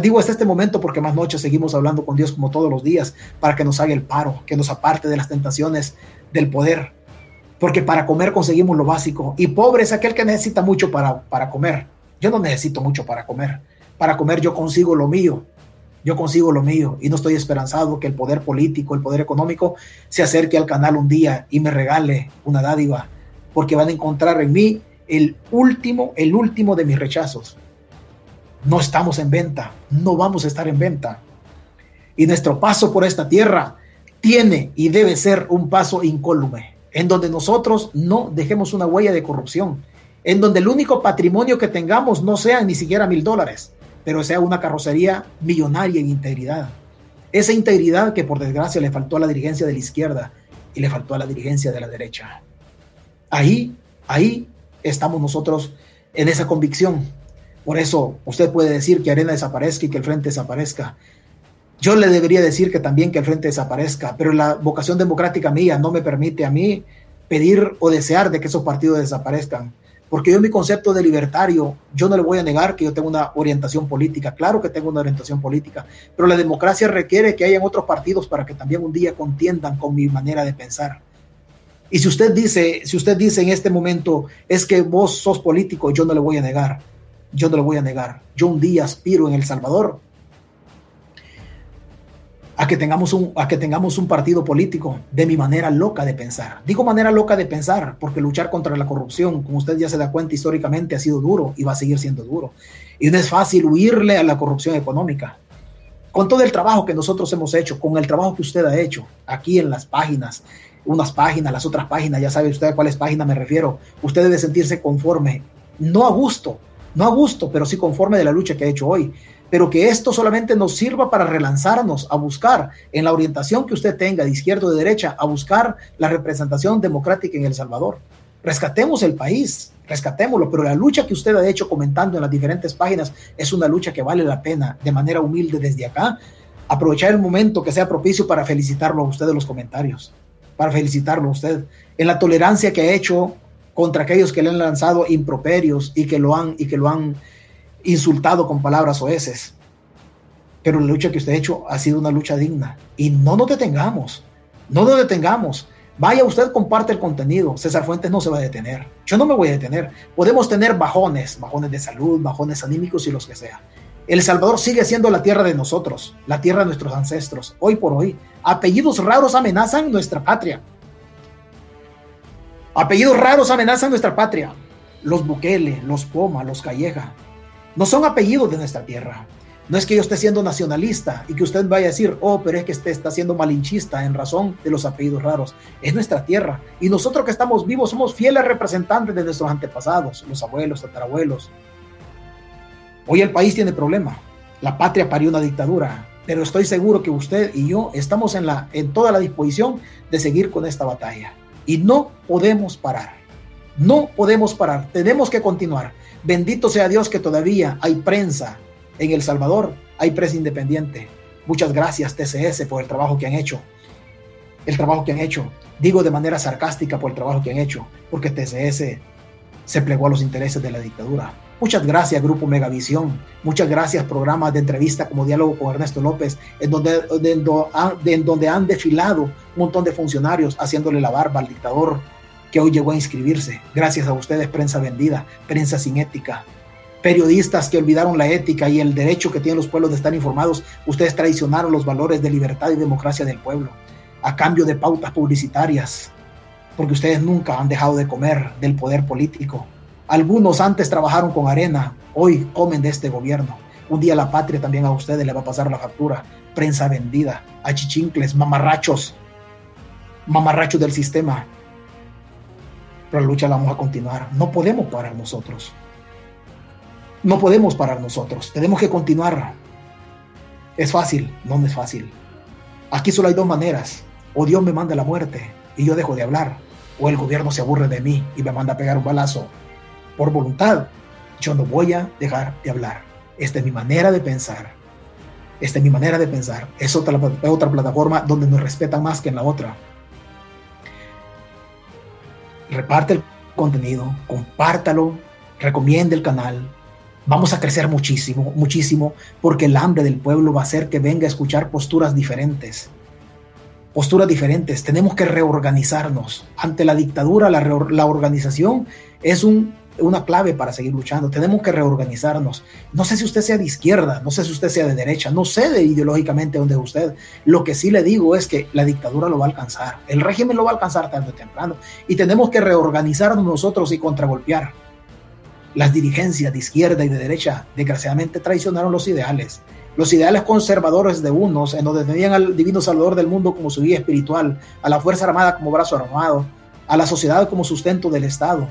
Digo hasta este momento porque más noches seguimos hablando con Dios como todos los días para que nos haga el paro, que nos aparte de las tentaciones del poder, porque para comer conseguimos lo básico. Y pobre es aquel que necesita mucho para, para comer. Yo no necesito mucho para comer. Para comer yo consigo lo mío. Yo consigo lo mío y no estoy esperanzado que el poder político, el poder económico se acerque al canal un día y me regale una dádiva, porque van a encontrar en mí el último, el último de mis rechazos. No estamos en venta, no vamos a estar en venta. Y nuestro paso por esta tierra tiene y debe ser un paso incólume en donde nosotros no dejemos una huella de corrupción, en donde el único patrimonio que tengamos no sea ni siquiera mil dólares, pero sea una carrocería millonaria en integridad. Esa integridad que por desgracia le faltó a la dirigencia de la izquierda y le faltó a la dirigencia de la derecha. Ahí, ahí estamos nosotros en esa convicción. Por eso usted puede decir que Arena desaparezca y que el frente desaparezca. Yo le debería decir que también que el frente desaparezca, pero la vocación democrática mía no me permite a mí pedir o desear de que esos partidos desaparezcan. Porque yo mi concepto de libertario, yo no le voy a negar que yo tengo una orientación política, claro que tengo una orientación política, pero la democracia requiere que hayan otros partidos para que también un día contiendan con mi manera de pensar. Y si usted dice, si usted dice en este momento es que vos sos político, yo no le voy a negar, yo no le voy a negar. Yo un día aspiro en El Salvador a que tengamos un, a que tengamos un partido político de mi manera loca de pensar. Digo manera loca de pensar porque luchar contra la corrupción, como usted ya se da cuenta históricamente, ha sido duro y va a seguir siendo duro. Y no es fácil huirle a la corrupción económica. Con todo el trabajo que nosotros hemos hecho, con el trabajo que usted ha hecho aquí en las páginas, unas páginas, las otras páginas, ya sabe usted a cuáles páginas me refiero, usted debe sentirse conforme, no a gusto, no a gusto, pero sí conforme de la lucha que ha hecho hoy pero que esto solamente nos sirva para relanzarnos, a buscar en la orientación que usted tenga, de izquierda o de derecha, a buscar la representación democrática en El Salvador. Rescatemos el país, rescatémoslo, pero la lucha que usted ha hecho comentando en las diferentes páginas es una lucha que vale la pena de manera humilde desde acá. Aprovechar el momento que sea propicio para felicitarlo a usted en los comentarios, para felicitarlo a usted en la tolerancia que ha hecho contra aquellos que le han lanzado improperios y que lo han y que lo han insultado con palabras oeces. Pero la lucha que usted ha hecho ha sido una lucha digna. Y no nos detengamos, no nos detengamos. Vaya usted, comparte el contenido. César Fuentes no se va a detener. Yo no me voy a detener. Podemos tener bajones, bajones de salud, bajones anímicos y los que sea. El Salvador sigue siendo la tierra de nosotros, la tierra de nuestros ancestros. Hoy por hoy, apellidos raros amenazan nuestra patria. Apellidos raros amenazan nuestra patria. Los Bukele, los Poma, los Calleja, no son apellidos de nuestra tierra. No es que yo esté siendo nacionalista y que usted vaya a decir, oh, pero es que usted está siendo malinchista en razón de los apellidos raros. Es nuestra tierra. Y nosotros que estamos vivos somos fieles representantes de nuestros antepasados, los abuelos, tatarabuelos. Hoy el país tiene problema. La patria parió una dictadura. Pero estoy seguro que usted y yo estamos en, la, en toda la disposición de seguir con esta batalla. Y no podemos parar. No podemos parar. Tenemos que continuar. Bendito sea Dios que todavía hay prensa en El Salvador, hay prensa independiente. Muchas gracias TCS por el trabajo que han hecho. El trabajo que han hecho. Digo de manera sarcástica por el trabajo que han hecho, porque TCS se plegó a los intereses de la dictadura. Muchas gracias, Grupo Megavisión. Muchas gracias, programas de entrevista como Diálogo con Ernesto López, en donde, en donde han desfilado un montón de funcionarios haciéndole la barba al dictador que hoy llegó a inscribirse. Gracias a ustedes, prensa vendida, prensa sin ética, periodistas que olvidaron la ética y el derecho que tienen los pueblos de estar informados. Ustedes traicionaron los valores de libertad y democracia del pueblo a cambio de pautas publicitarias, porque ustedes nunca han dejado de comer del poder político. Algunos antes trabajaron con arena, hoy comen de este gobierno. Un día la patria también a ustedes le va a pasar la factura. Prensa vendida, achichincles, mamarrachos, mamarrachos del sistema pero la lucha la vamos a continuar. No podemos parar nosotros. No podemos parar nosotros. Tenemos que continuar. Es fácil, no, es fácil. Aquí solo hay dos maneras. O Dios me manda la muerte y yo dejo de hablar. O el gobierno se aburre de mí y me manda a pegar un balazo. Por voluntad, yo no voy a dejar de hablar. Esta es mi manera de pensar. Esta es mi manera de pensar. Es otra, otra plataforma donde nos respetan más que en la otra reparte el contenido, compártalo, recomiende el canal. Vamos a crecer muchísimo, muchísimo, porque el hambre del pueblo va a hacer que venga a escuchar posturas diferentes. Posturas diferentes. Tenemos que reorganizarnos. Ante la dictadura, la, la organización es un una clave para seguir luchando. Tenemos que reorganizarnos. No sé si usted sea de izquierda, no sé si usted sea de derecha, no sé de ideológicamente dónde es usted. Lo que sí le digo es que la dictadura lo va a alcanzar, el régimen lo va a alcanzar tarde o temprano y tenemos que reorganizarnos nosotros y contragolpear. Las dirigencias de izquierda y de derecha desgraciadamente traicionaron los ideales. Los ideales conservadores de unos, en donde tenían al divino salvador del mundo como su guía espiritual, a la Fuerza Armada como brazo armado, a la sociedad como sustento del Estado,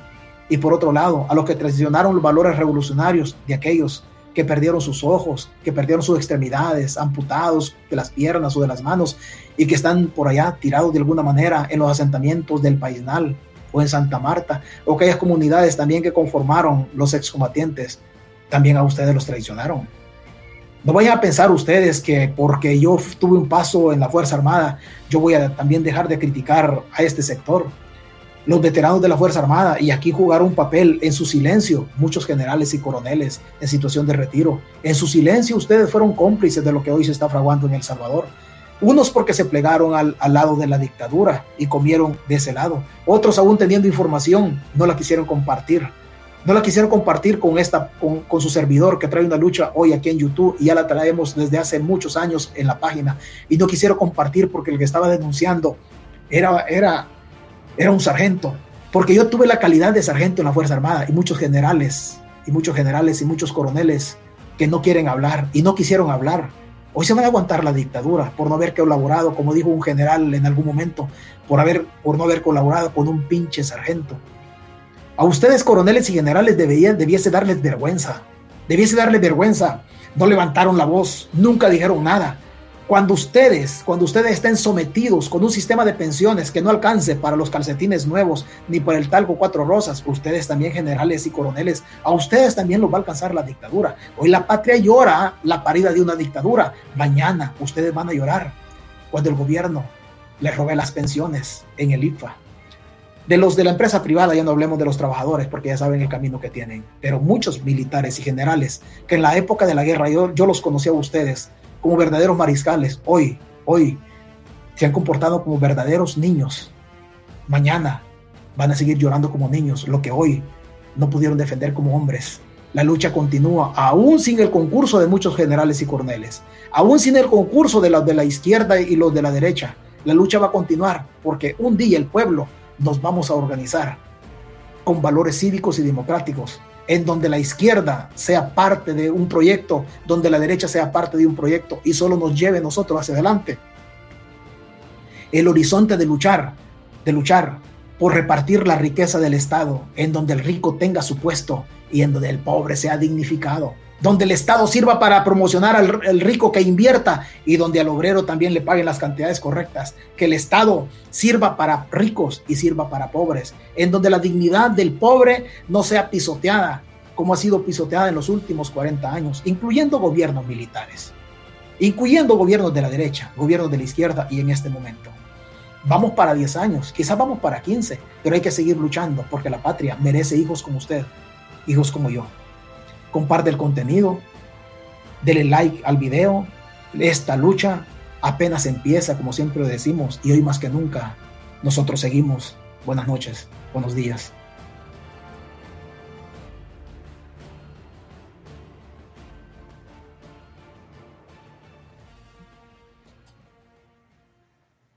y por otro lado, a los que traicionaron los valores revolucionarios de aquellos que perdieron sus ojos, que perdieron sus extremidades, amputados de las piernas o de las manos y que están por allá tirados de alguna manera en los asentamientos del Paisnal o en Santa Marta, o aquellas comunidades también que conformaron los excombatientes, también a ustedes los traicionaron. No vayan a pensar ustedes que porque yo tuve un paso en la Fuerza Armada, yo voy a también dejar de criticar a este sector los veteranos de la Fuerza Armada y aquí jugaron un papel en su silencio, muchos generales y coroneles en situación de retiro. En su silencio ustedes fueron cómplices de lo que hoy se está fraguando en El Salvador. Unos porque se plegaron al, lado de la dictadura y comieron de ese lado. Otros aún teniendo información no la quisieron compartir. No la quisieron compartir con, esta, con, su servidor que trae una lucha hoy aquí en YouTube y ya la traemos desde hace muchos años en la página. Y no quisieron compartir porque el que estaba denunciando era, era era un sargento, porque yo tuve la calidad de sargento en la Fuerza Armada y muchos generales, y muchos generales y muchos coroneles que no quieren hablar y no quisieron hablar. Hoy se van a aguantar la dictadura por no haber colaborado, como dijo un general en algún momento, por, haber, por no haber colaborado con un pinche sargento. A ustedes, coroneles y generales, debiese darles vergüenza. Debiese darles vergüenza. No levantaron la voz, nunca dijeron nada. Cuando ustedes, cuando ustedes estén sometidos con un sistema de pensiones que no alcance para los calcetines nuevos ni para el talco cuatro rosas, ustedes también generales y coroneles, a ustedes también los va a alcanzar la dictadura. Hoy la patria llora la parida de una dictadura. Mañana ustedes van a llorar cuando el gobierno les robe las pensiones en el IFA. De los de la empresa privada ya no hablemos de los trabajadores porque ya saben el camino que tienen, pero muchos militares y generales que en la época de la guerra yo, yo los conocí a ustedes como verdaderos mariscales. Hoy, hoy se han comportado como verdaderos niños. Mañana van a seguir llorando como niños, lo que hoy no pudieron defender como hombres. La lucha continúa, aún sin el concurso de muchos generales y coroneles, aún sin el concurso de los de la izquierda y los de la derecha. La lucha va a continuar porque un día el pueblo nos vamos a organizar con valores cívicos y democráticos en donde la izquierda sea parte de un proyecto, donde la derecha sea parte de un proyecto y solo nos lleve nosotros hacia adelante. El horizonte de luchar, de luchar por repartir la riqueza del Estado, en donde el rico tenga su puesto y en donde el pobre sea dignificado, donde el Estado sirva para promocionar al, rico que invierta y donde al obrero también le paguen las cantidades correctas, que el Estado sirva para ricos y sirva para pobres, en donde la dignidad del pobre no sea pisoteada como ha sido pisoteada en los últimos 40 años, incluyendo gobiernos militares, incluyendo gobiernos de la derecha, gobiernos de la izquierda y en este momento. Vamos para 10 años, quizás vamos para 15, pero hay que seguir luchando porque la patria merece hijos como usted, hijos como yo comparte el contenido, dele like al video. Esta lucha apenas empieza, como siempre decimos, y hoy más que nunca nosotros seguimos. Buenas noches, buenos días.